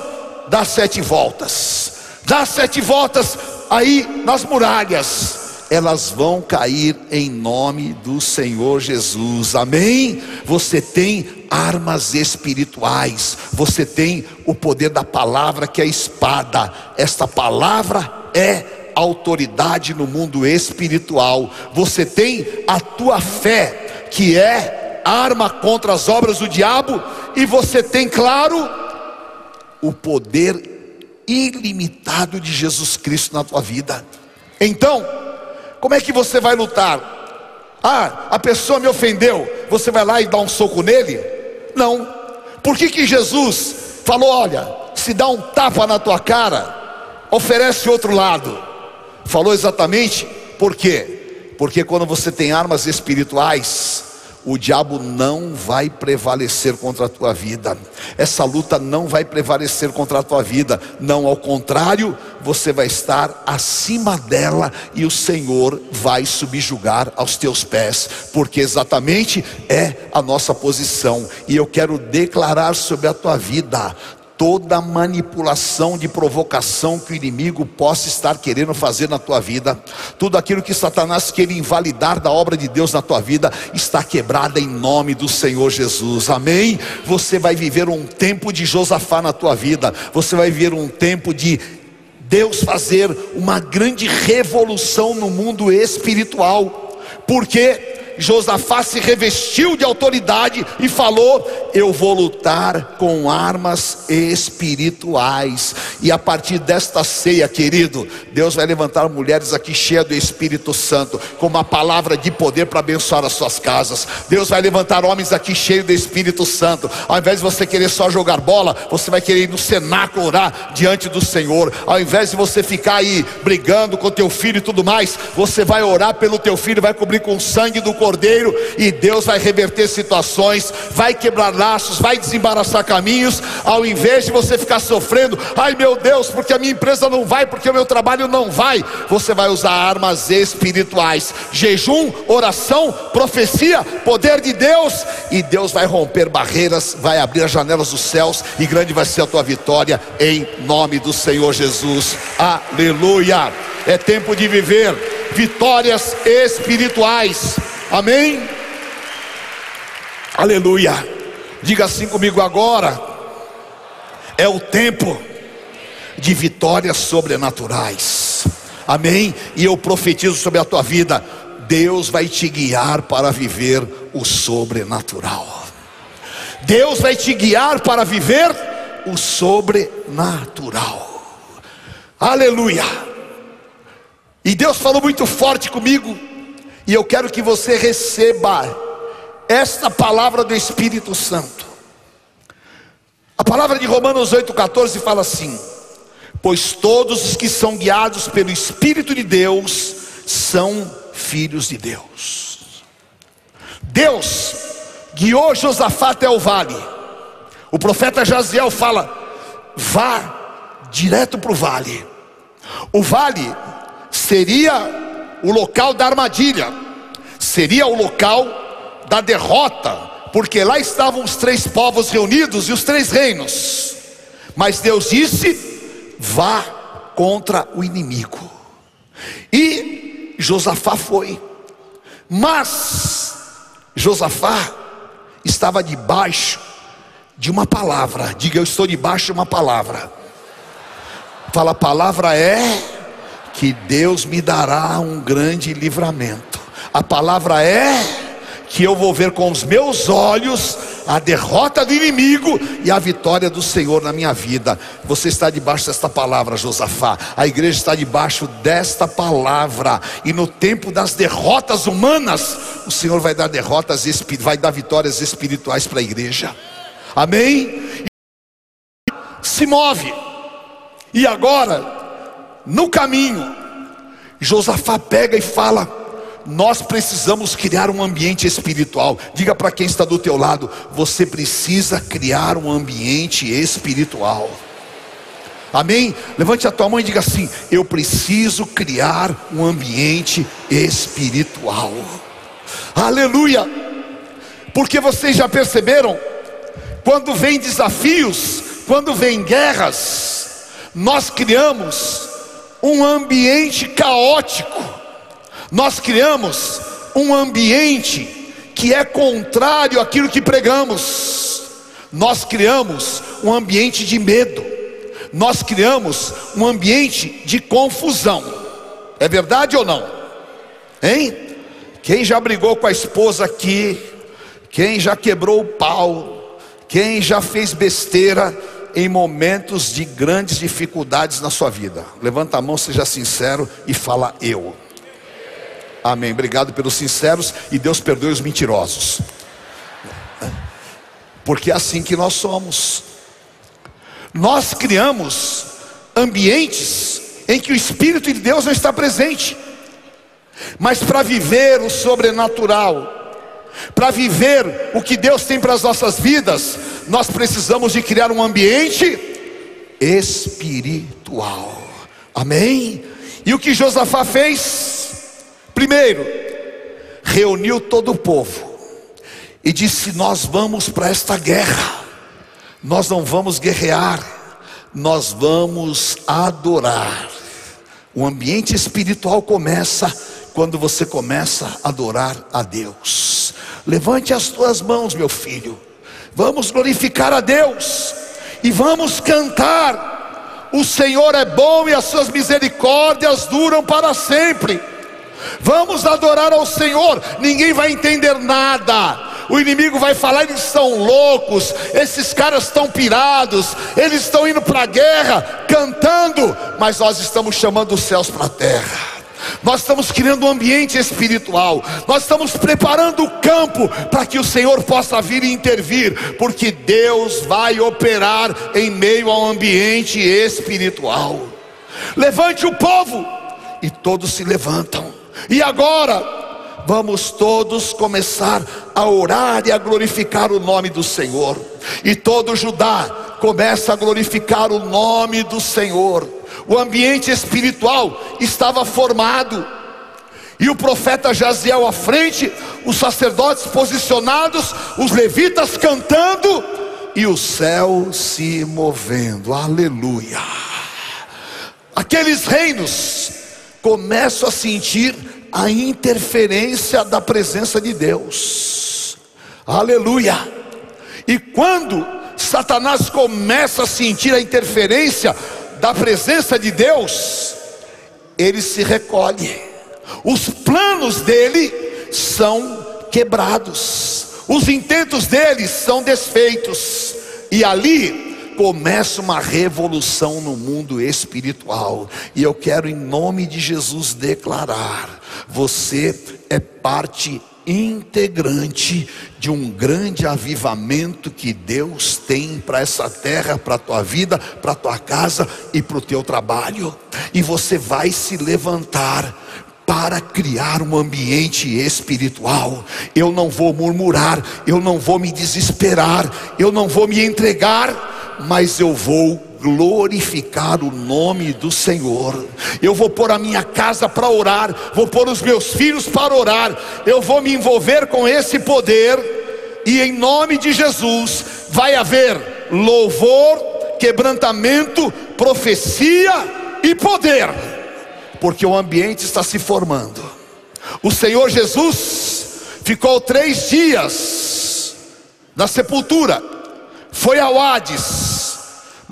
Dá sete voltas, dá sete voltas aí nas muralhas, elas vão cair em nome do Senhor Jesus, amém? Você tem armas espirituais, você tem o poder da palavra que é espada, esta palavra é autoridade no mundo espiritual, você tem a tua fé, que é arma contra as obras do diabo, e você tem, claro, o poder ilimitado de Jesus Cristo na tua vida. Então, como é que você vai lutar? Ah, a pessoa me ofendeu, você vai lá e dá um soco nele? Não. Por que que Jesus falou, olha, se dá um tapa na tua cara, oferece outro lado? Falou exatamente por quê? Porque quando você tem armas espirituais, o diabo não vai prevalecer contra a tua vida. Essa luta não vai prevalecer contra a tua vida. Não, ao contrário, você vai estar acima dela e o Senhor vai subjugar aos teus pés, porque exatamente é a nossa posição. E eu quero declarar sobre a tua vida toda manipulação de provocação que o inimigo possa estar querendo fazer na tua vida, tudo aquilo que Satanás quer invalidar da obra de Deus na tua vida, está quebrada em nome do Senhor Jesus, amém? Você vai viver um tempo de Josafá na tua vida, você vai viver um tempo de Deus fazer uma grande revolução no mundo espiritual, porque Josafá se revestiu de autoridade e falou: Eu vou lutar com armas espirituais. E a partir desta ceia, querido, Deus vai levantar mulheres aqui cheias do Espírito Santo, com uma palavra de poder para abençoar as suas casas. Deus vai levantar homens aqui cheios do Espírito Santo. Ao invés de você querer só jogar bola, você vai querer ir no cenáculo orar diante do Senhor. Ao invés de você ficar aí brigando com teu filho e tudo mais, você vai orar pelo teu filho, vai cobrir com o sangue do cordeiro e Deus vai reverter situações, vai quebrar laços, vai desembaraçar caminhos, ao invés de você ficar sofrendo, ai meu Deus, porque a minha empresa não vai, porque o meu trabalho não vai, você vai usar armas espirituais, jejum, oração, profecia, poder de Deus, e Deus vai romper barreiras, vai abrir as janelas dos céus, e grande vai ser a tua vitória, em nome do Senhor Jesus, aleluia. É tempo de viver vitórias espirituais. Amém? Aleluia. Diga assim comigo agora. É o tempo de vitórias sobrenaturais. Amém? E eu profetizo sobre a tua vida. Deus vai te guiar para viver o sobrenatural. Deus vai te guiar para viver o sobrenatural. Aleluia. E Deus falou muito forte comigo e eu quero que você receba esta palavra do Espírito Santo. A palavra de Romanos 8,14 fala assim: Pois todos os que são guiados pelo Espírito de Deus são filhos de Deus. Deus guiou Josafá até o vale. O profeta Jaziel fala: vá direto para o vale. O vale seria o local da armadilha, seria o local da derrota, porque lá estavam os três povos reunidos e os três reinos. Mas Deus disse: vá contra o inimigo. E Josafá foi. Mas Josafá estava debaixo de uma palavra. Diga, eu estou debaixo de uma palavra. Fala, a palavra é que Deus me dará um grande livramento. A palavra é que eu vou ver com os meus olhos a derrota do inimigo e a vitória do Senhor na minha vida. Você está debaixo desta palavra, Josafá. A igreja está debaixo desta palavra. E no tempo das derrotas humanas, o Senhor vai dar derrotas, vai dar vitórias espirituais para a igreja. Amém? Se move. E agora, no caminho, Josafá pega e fala: nós precisamos criar um ambiente espiritual. Diga para quem está do teu lado, você precisa criar um ambiente espiritual. Amém? Levante a tua mão e diga assim: Eu preciso criar um ambiente espiritual. Aleluia! Porque vocês já perceberam, quando vem desafios, quando vem guerras, nós criamos um ambiente caótico nós criamos um ambiente que é contrário àquilo que pregamos. Nós criamos um ambiente de medo. Nós criamos um ambiente de confusão. É verdade ou não? Hein? Quem já brigou com a esposa aqui? Quem já quebrou o pau? Quem já fez besteira em momentos de grandes dificuldades na sua vida? Levanta a mão, seja sincero e fala eu. Amém. Obrigado pelos sinceros e Deus perdoe os mentirosos. Porque é assim que nós somos. Nós criamos ambientes em que o Espírito de Deus não está presente. Mas para viver o sobrenatural, para viver o que Deus tem para as nossas vidas, nós precisamos de criar um ambiente espiritual. Amém? E o que Josafá fez? Primeiro, reuniu todo o povo e disse: Nós vamos para esta guerra, nós não vamos guerrear, nós vamos adorar. O ambiente espiritual começa quando você começa a adorar a Deus. Levante as tuas mãos, meu filho, vamos glorificar a Deus e vamos cantar. O Senhor é bom e as suas misericórdias duram para sempre. Vamos adorar ao Senhor, ninguém vai entender nada. O inimigo vai falar, eles são loucos, esses caras estão pirados, eles estão indo para a guerra, cantando, mas nós estamos chamando os céus para a terra. Nós estamos criando um ambiente espiritual, nós estamos preparando o campo para que o Senhor possa vir e intervir, porque Deus vai operar em meio ao ambiente espiritual. Levante o povo, e todos se levantam. E agora, vamos todos começar a orar e a glorificar o nome do Senhor. E todo Judá começa a glorificar o nome do Senhor. O ambiente espiritual estava formado. E o profeta Jaziel à frente, os sacerdotes posicionados, os levitas cantando e o céu se movendo. Aleluia. Aqueles reinos começo a sentir a interferência da presença de Deus. Aleluia! E quando Satanás começa a sentir a interferência da presença de Deus, ele se recolhe. Os planos dele são quebrados. Os intentos dele são desfeitos. E ali começa uma revolução no mundo espiritual. E eu quero, em nome de Jesus, declarar: você é parte integrante de um grande avivamento que Deus tem para essa terra, para a tua vida, para a tua casa e para o teu trabalho. E você vai se levantar para criar um ambiente espiritual. Eu não vou murmurar, eu não vou me desesperar, eu não vou me entregar mas eu vou glorificar o nome do Senhor. Eu vou pôr a minha casa para orar, vou pôr os meus filhos para orar, eu vou me envolver com esse poder, e em nome de Jesus vai haver louvor, quebrantamento, profecia e poder, porque o ambiente está se formando. O Senhor Jesus ficou três dias na sepultura, foi ao Hades,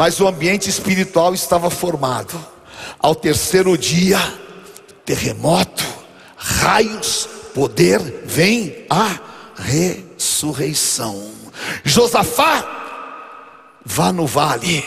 mas o ambiente espiritual estava formado. Ao terceiro dia, terremoto, raios, poder, vem a ressurreição. Josafá, vá no vale.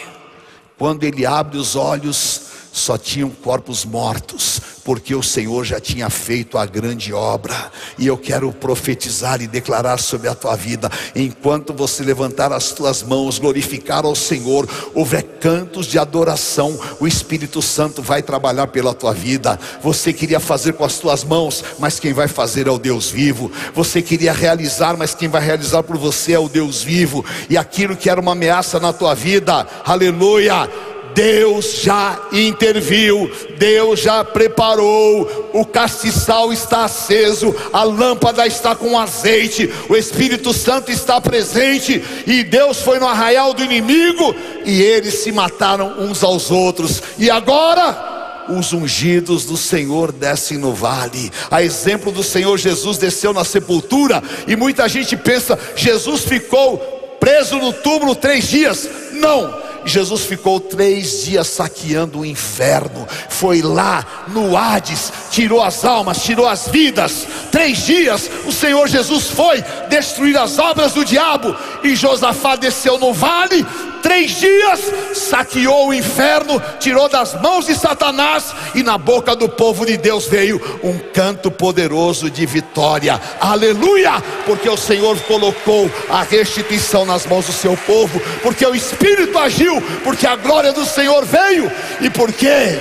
Quando ele abre os olhos, só tinham corpos mortos, porque o Senhor já tinha feito a grande obra. E eu quero profetizar e declarar sobre a tua vida, enquanto você levantar as tuas mãos, glorificar ao Senhor, houver cantos de adoração, o Espírito Santo vai trabalhar pela tua vida. Você queria fazer com as tuas mãos, mas quem vai fazer é o Deus vivo. Você queria realizar, mas quem vai realizar por você é o Deus vivo. E aquilo que era uma ameaça na tua vida, aleluia Deus já interviu, Deus já preparou, o castiçal está aceso, a lâmpada está com azeite, o Espírito Santo está presente, e Deus foi no arraial do inimigo, e eles se mataram uns aos outros, e agora os ungidos do Senhor descem no vale. A exemplo do Senhor Jesus desceu na sepultura e muita gente pensa Jesus ficou preso no túmulo três dias. Não, Jesus ficou três dias saqueando o inferno, foi lá no Hades, tirou as almas, tirou as vidas. Três dias o Senhor Jesus foi destruir as obras do diabo, e Josafá desceu no vale, três dias, saqueou o inferno, tirou das mãos de Satanás, e na boca do povo de Deus veio um canto poderoso de vitória, aleluia, porque o Senhor colocou a restituição nas mãos do seu povo, porque o Espírito agiu, porque a glória do Senhor veio, e porque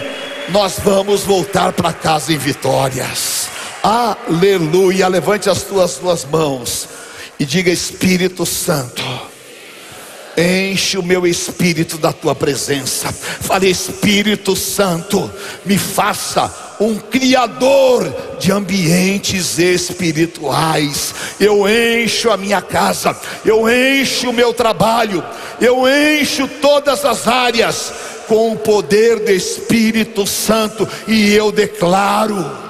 nós vamos voltar para casa em vitórias, aleluia. Levante as tuas duas mãos e diga: Espírito Santo Enche o meu espírito da tua presença. Fale, Espírito Santo, me faça um criador de ambientes espirituais. Eu encho a minha casa, eu encho o meu trabalho, eu encho todas as áreas com o poder do Espírito Santo e eu declaro: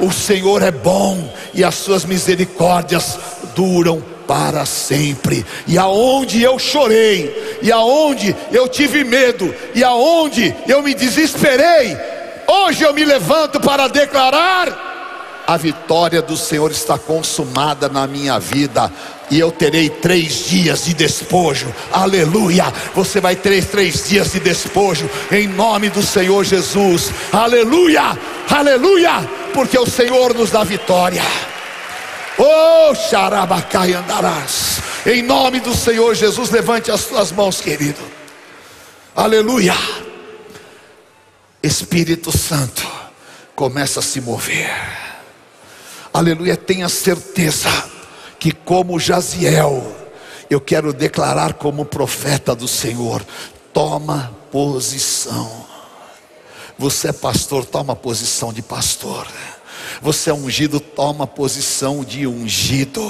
o Senhor é bom e as suas misericórdias duram para sempre. E aonde eu chorei, e aonde eu tive medo, e aonde eu me desesperei, hoje eu me levanto para declarar: a vitória do Senhor está consumada na minha vida. E eu terei três dias de despojo, aleluia. Você vai ter três dias de despojo, em nome do Senhor Jesus, aleluia, aleluia, porque o Senhor nos dá vitória. Oh, xarabacai andarás. Em nome do Senhor Jesus, levante as tuas mãos, querido. Aleluia. Espírito Santo, começa a se mover. Aleluia. Tenha certeza que, como Jaziel, eu quero declarar como profeta do Senhor: toma posição. Você é pastor, toma posição de pastor. Você é ungido, toma posição de ungido.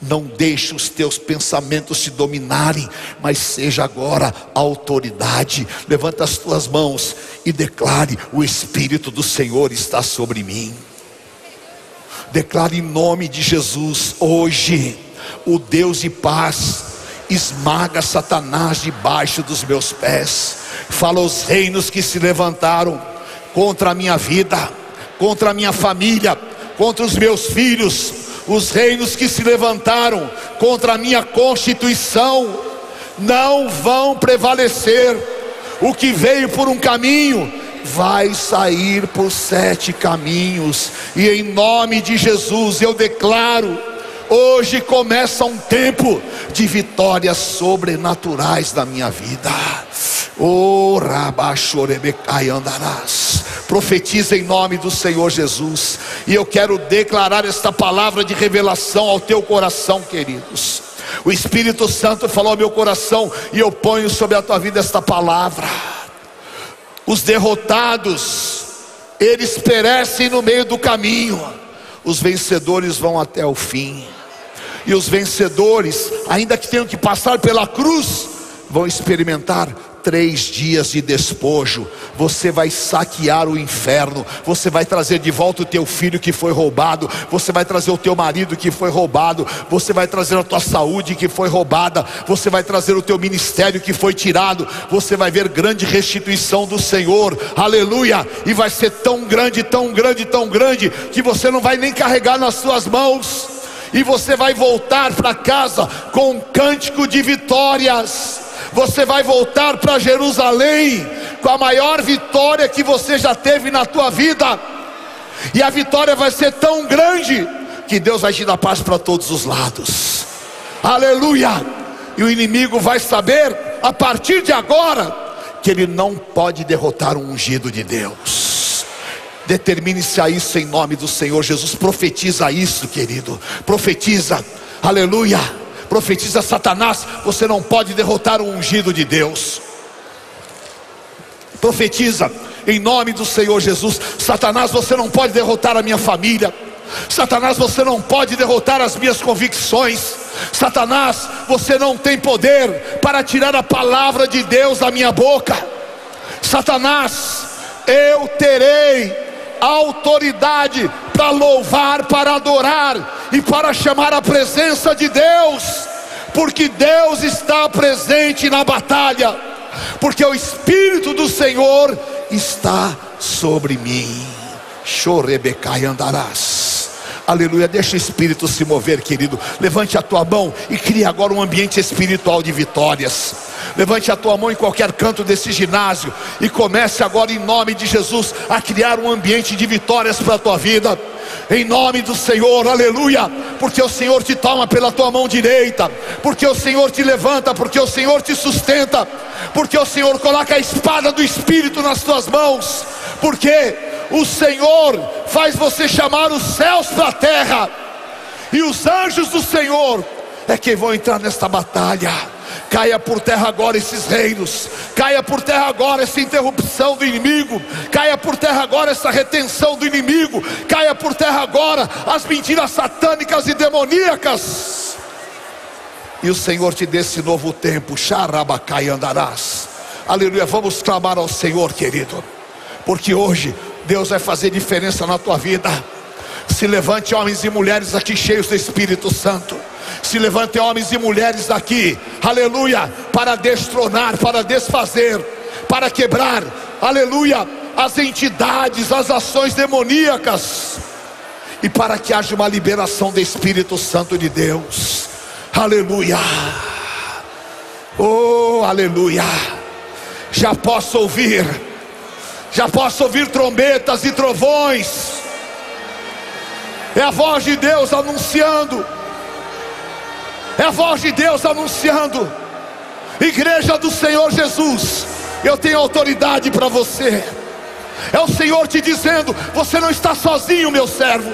Não deixe os teus pensamentos te dominarem, mas seja agora autoridade. Levanta as tuas mãos e declare: O Espírito do Senhor está sobre mim. Declare em nome de Jesus hoje, o Deus de paz esmaga Satanás debaixo dos meus pés. Fala os reinos que se levantaram contra a minha vida contra a minha família, contra os meus filhos, os reinos que se levantaram contra a minha constituição, não vão prevalecer. O que veio por um caminho, vai sair por sete caminhos, e em nome de Jesus eu declaro: hoje começa um tempo de vitórias sobrenaturais na minha vida. Oh, andarás. Profetiza em nome do Senhor Jesus. E eu quero declarar esta palavra de revelação ao teu coração, queridos. O Espírito Santo falou ao meu coração e eu ponho sobre a tua vida esta palavra. Os derrotados, eles perecem no meio do caminho, os vencedores vão até o fim. E os vencedores, ainda que tenham que passar pela cruz, vão experimentar três dias de despojo, você vai saquear o inferno, você vai trazer de volta o teu filho que foi roubado, você vai trazer o teu marido que foi roubado, você vai trazer a tua saúde que foi roubada, você vai trazer o teu ministério que foi tirado, você vai ver grande restituição do Senhor, aleluia, e vai ser tão grande, tão grande, tão grande, que você não vai nem carregar nas suas mãos, e você vai voltar para casa com um cântico de vitórias você vai voltar para Jerusalém com a maior vitória que você já teve na tua vida. E a vitória vai ser tão grande que Deus vai te dar paz para todos os lados. Aleluia! E o inimigo vai saber a partir de agora que ele não pode derrotar um ungido de Deus. Determine-se a isso em nome do Senhor Jesus. Profetiza isso, querido. Profetiza. Aleluia profetiza Satanás, você não pode derrotar o ungido de Deus. Profetiza em nome do Senhor Jesus, Satanás, você não pode derrotar a minha família. Satanás, você não pode derrotar as minhas convicções. Satanás, você não tem poder para tirar a palavra de Deus da minha boca. Satanás, eu terei autoridade para louvar, para adorar e para chamar a presença de Deus, porque Deus está presente na batalha, porque o Espírito do Senhor está sobre mim. Chorebecai andarás. Aleluia, deixa o Espírito se mover, querido. Levante a tua mão e crie agora um ambiente espiritual de vitórias. Levante a tua mão em qualquer canto desse ginásio e comece agora, em nome de Jesus, a criar um ambiente de vitórias para a tua vida. Em nome do Senhor, aleluia, porque o Senhor te toma pela tua mão direita, porque o Senhor te levanta, porque o Senhor te sustenta, porque o Senhor coloca a espada do Espírito nas tuas mãos, porque o Senhor faz você chamar os céus para a terra, e os anjos do Senhor é quem vão entrar nesta batalha. Caia por terra agora esses reinos, caia por terra agora essa interrupção do inimigo, caia por terra agora essa retenção do inimigo, caia por terra agora as mentiras satânicas e demoníacas. E o Senhor te dê esse novo tempo, xarabacai andarás. Aleluia, vamos clamar ao Senhor, querido, porque hoje Deus vai fazer diferença na tua vida. Se levante homens e mulheres aqui cheios do Espírito Santo. Se levante homens e mulheres daqui, aleluia, para destronar, para desfazer, para quebrar, aleluia, as entidades, as ações demoníacas, e para que haja uma liberação do Espírito Santo de Deus, aleluia, oh, aleluia, já posso ouvir, já posso ouvir trombetas e trovões, é a voz de Deus anunciando, é a voz de Deus anunciando, igreja do Senhor Jesus, eu tenho autoridade para você. É o Senhor te dizendo: você não está sozinho, meu servo.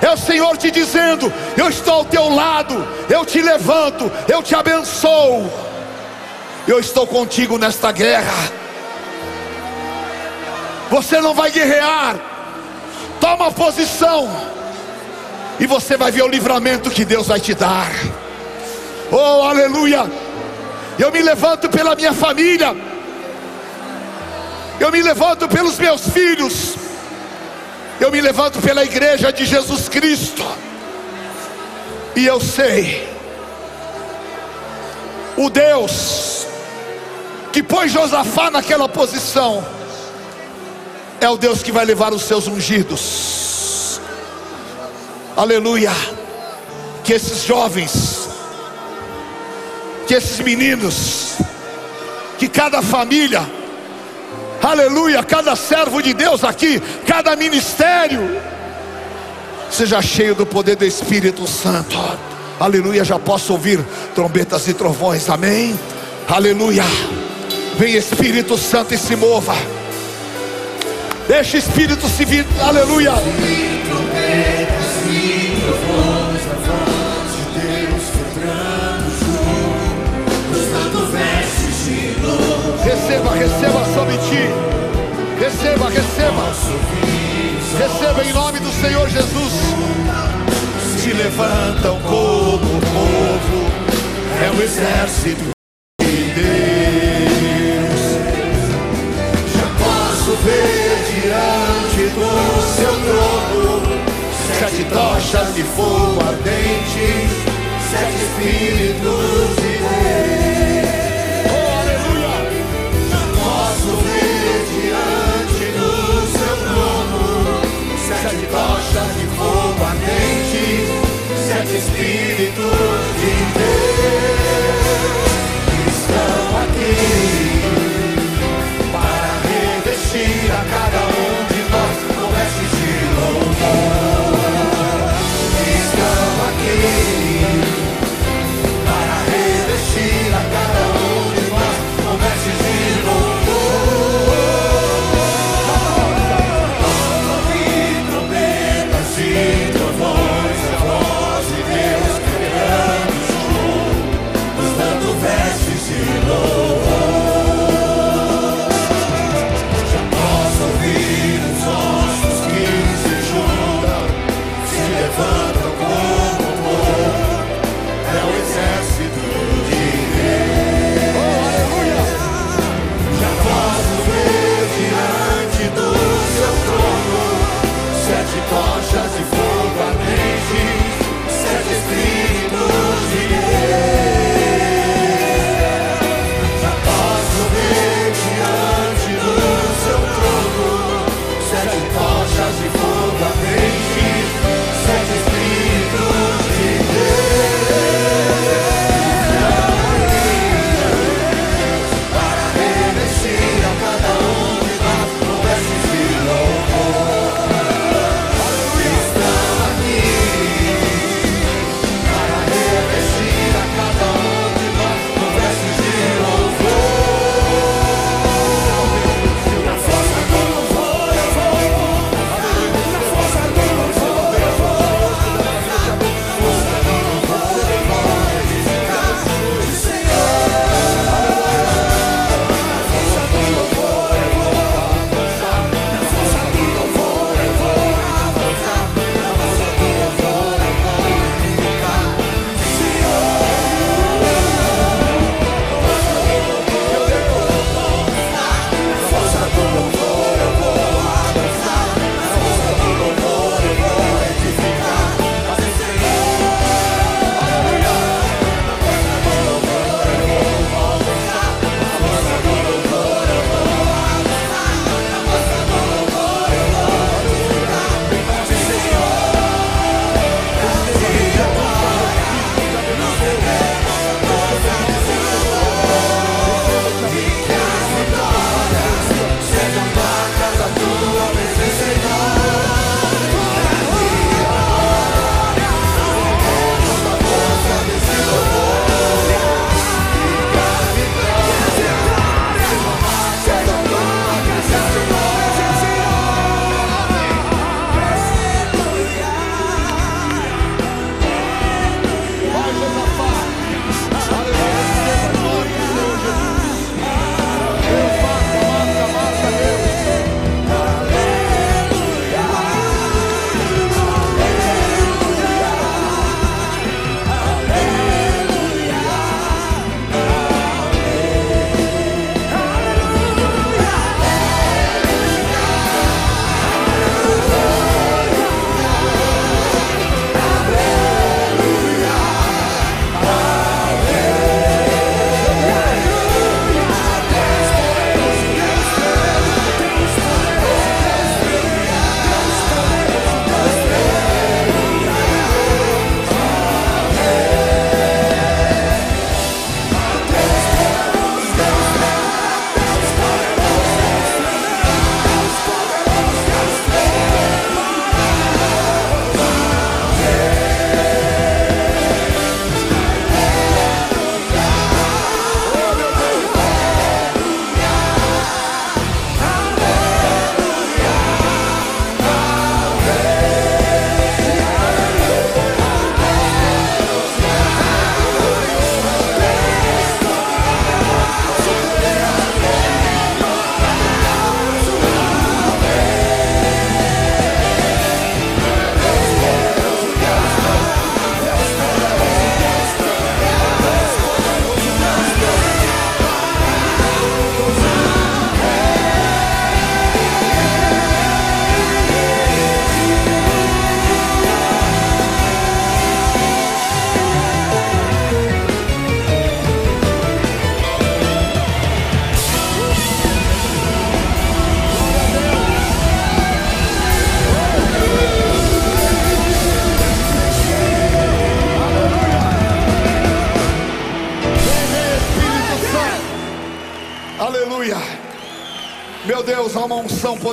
É o Senhor te dizendo: eu estou ao teu lado, eu te levanto, eu te abençoo. Eu estou contigo nesta guerra. Você não vai guerrear. Toma posição e você vai ver o livramento que Deus vai te dar. Oh, aleluia! Eu me levanto pela minha família, eu me levanto pelos meus filhos, eu me levanto pela igreja de Jesus Cristo, e eu sei, o Deus que pôs Josafá naquela posição, é o Deus que vai levar os seus ungidos. Aleluia, que esses jovens, que esses meninos, que cada família, aleluia, cada servo de Deus aqui, cada ministério, seja cheio do poder do Espírito Santo, aleluia. Já posso ouvir trombetas e trovões, amém, aleluia. Vem Espírito Santo e se mova, deixa o Espírito se vir, aleluia. Sobre ti. Receba, receba. Receba em nome do Senhor Jesus. Se levantam como povo, é o exército de Deus. Já posso ver diante do seu trono sete tochas de fogo ardente, sete espíritos de Deus.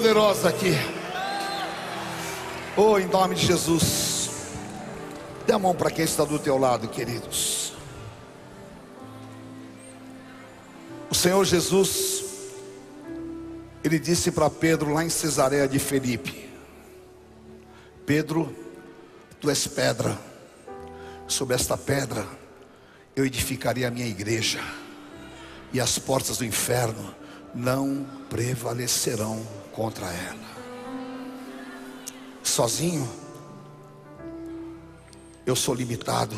Poderosa aqui. Oh, em nome de Jesus. Dê a mão para quem está do teu lado, queridos. O Senhor Jesus, ele disse para Pedro lá em Cesareia de Felipe: Pedro, tu és pedra, sobre esta pedra eu edificarei a minha igreja, e as portas do inferno não prevalecerão contra ela. Sozinho, eu sou limitado,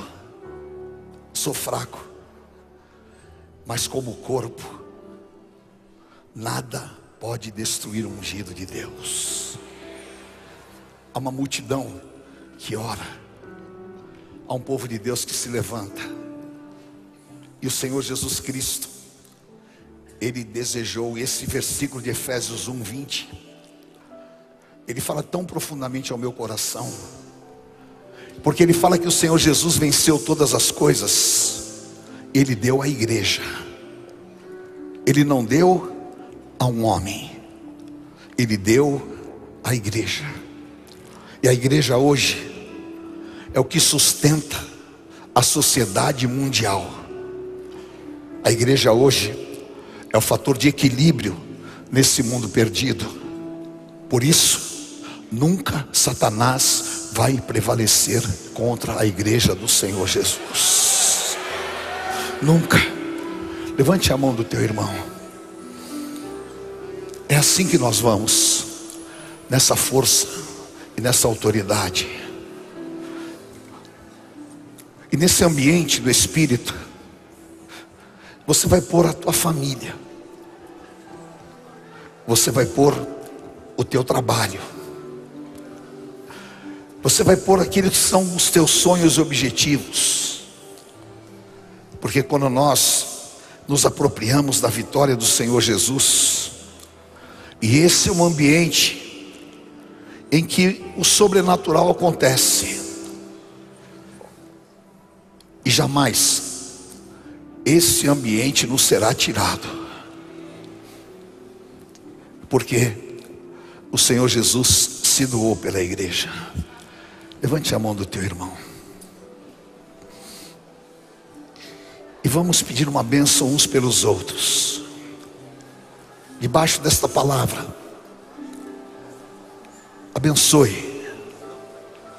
sou fraco, mas como corpo, nada pode destruir o ungido de Deus. Há uma multidão que ora, há um povo de Deus que se levanta, e o Senhor Jesus Cristo, Ele desejou esse versículo de Efésios 1, 20. Ele fala tão profundamente ao meu coração, porque ele fala que o Senhor Jesus venceu todas as coisas, Ele deu à igreja, Ele não deu a um homem, Ele deu à igreja, e a igreja hoje é o que sustenta a sociedade mundial. A igreja hoje é o fator de equilíbrio nesse mundo perdido. Por isso, nunca Satanás vai prevalecer contra a igreja do Senhor Jesus. Nunca. Levante a mão do teu irmão. É assim que nós vamos, nessa força e nessa autoridade. E nesse ambiente do Espírito, você vai pôr a tua família, você vai pôr o teu trabalho, você vai pôr aqueles que são os teus sonhos e objetivos, porque quando nós nos apropriamos da vitória do Senhor Jesus, e esse é um ambiente em que o sobrenatural acontece, e jamais esse ambiente nos será tirado. Porque o Senhor Jesus se doou pela igreja. Levante a mão do teu irmão. E vamos pedir uma bênção uns pelos outros. Debaixo desta palavra. Abençoe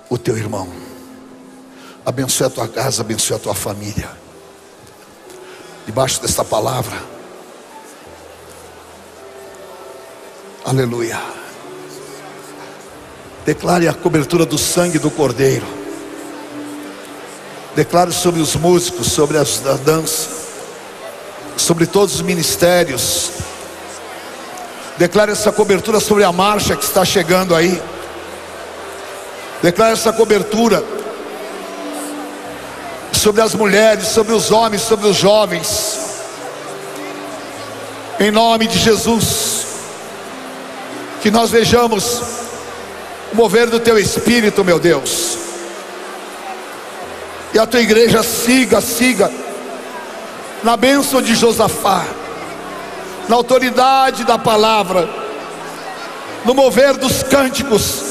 o teu irmão. Abençoe a tua casa, abençoe a tua família debaixo desta palavra. Aleluia. Declare a cobertura do sangue do Cordeiro. Declare sobre os músicos, sobre a dança, sobre todos os ministérios. Declare essa cobertura sobre a marcha que está chegando aí. Declare essa cobertura sobre as mulheres, sobre os homens, sobre os jovens. Em nome de Jesus, que nós vejamos o mover do teu espírito, meu Deus. E a tua igreja siga, siga na bênção de Josafá, na autoridade da palavra, no mover dos cânticos,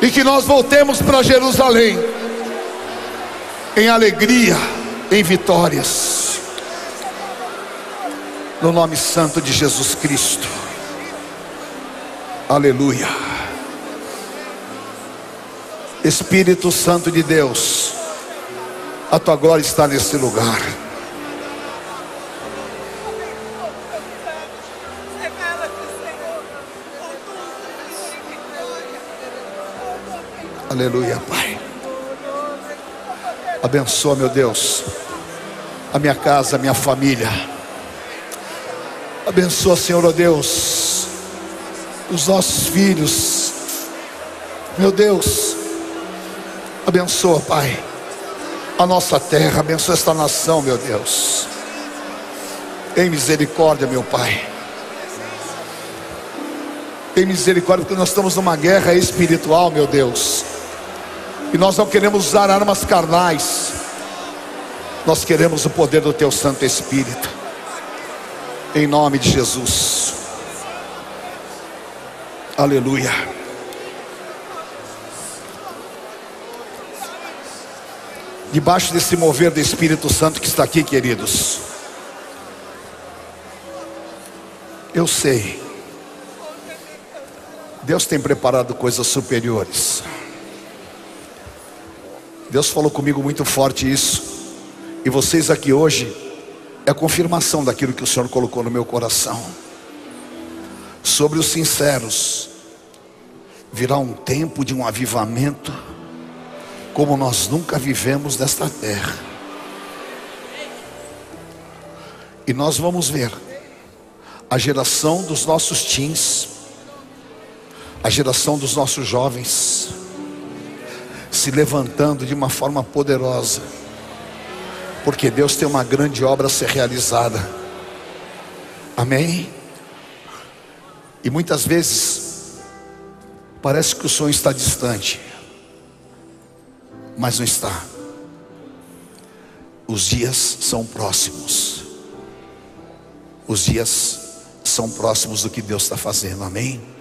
e que nós voltemos para Jerusalém em alegria, em vitórias. No nome santo de Jesus Cristo. Aleluia. Espírito Santo de Deus, a tua glória está nesse lugar. Aleluia, Pai. Abençoa, meu Deus, a minha casa, a minha família. Abençoa, Senhor, ó Deus, os nossos filhos. Meu Deus, abençoa, Pai, a nossa terra, abençoa esta nação, meu Deus. Tem misericórdia, meu Pai. Tem misericórdia, porque nós estamos numa guerra espiritual, meu Deus. E nós não queremos usar armas carnais. Nós queremos o poder do teu Santo Espírito. Em nome de Jesus. Aleluia. Debaixo desse mover do Espírito Santo que está aqui, queridos. Eu sei. Deus tem preparado coisas superiores. Deus falou comigo muito forte isso. E vocês aqui hoje é a confirmação daquilo que o Senhor colocou no meu coração. Sobre os sinceros, virá um tempo de um avivamento, como nós nunca vivemos nesta terra. E nós vamos ver a geração dos nossos teens, a geração dos nossos jovens, se levantando de uma forma poderosa, porque Deus tem uma grande obra a ser realizada. Amém? E muitas vezes parece que o sonho está distante, mas não está. Os dias são próximos. Os dias são próximos do que Deus está fazendo, amém?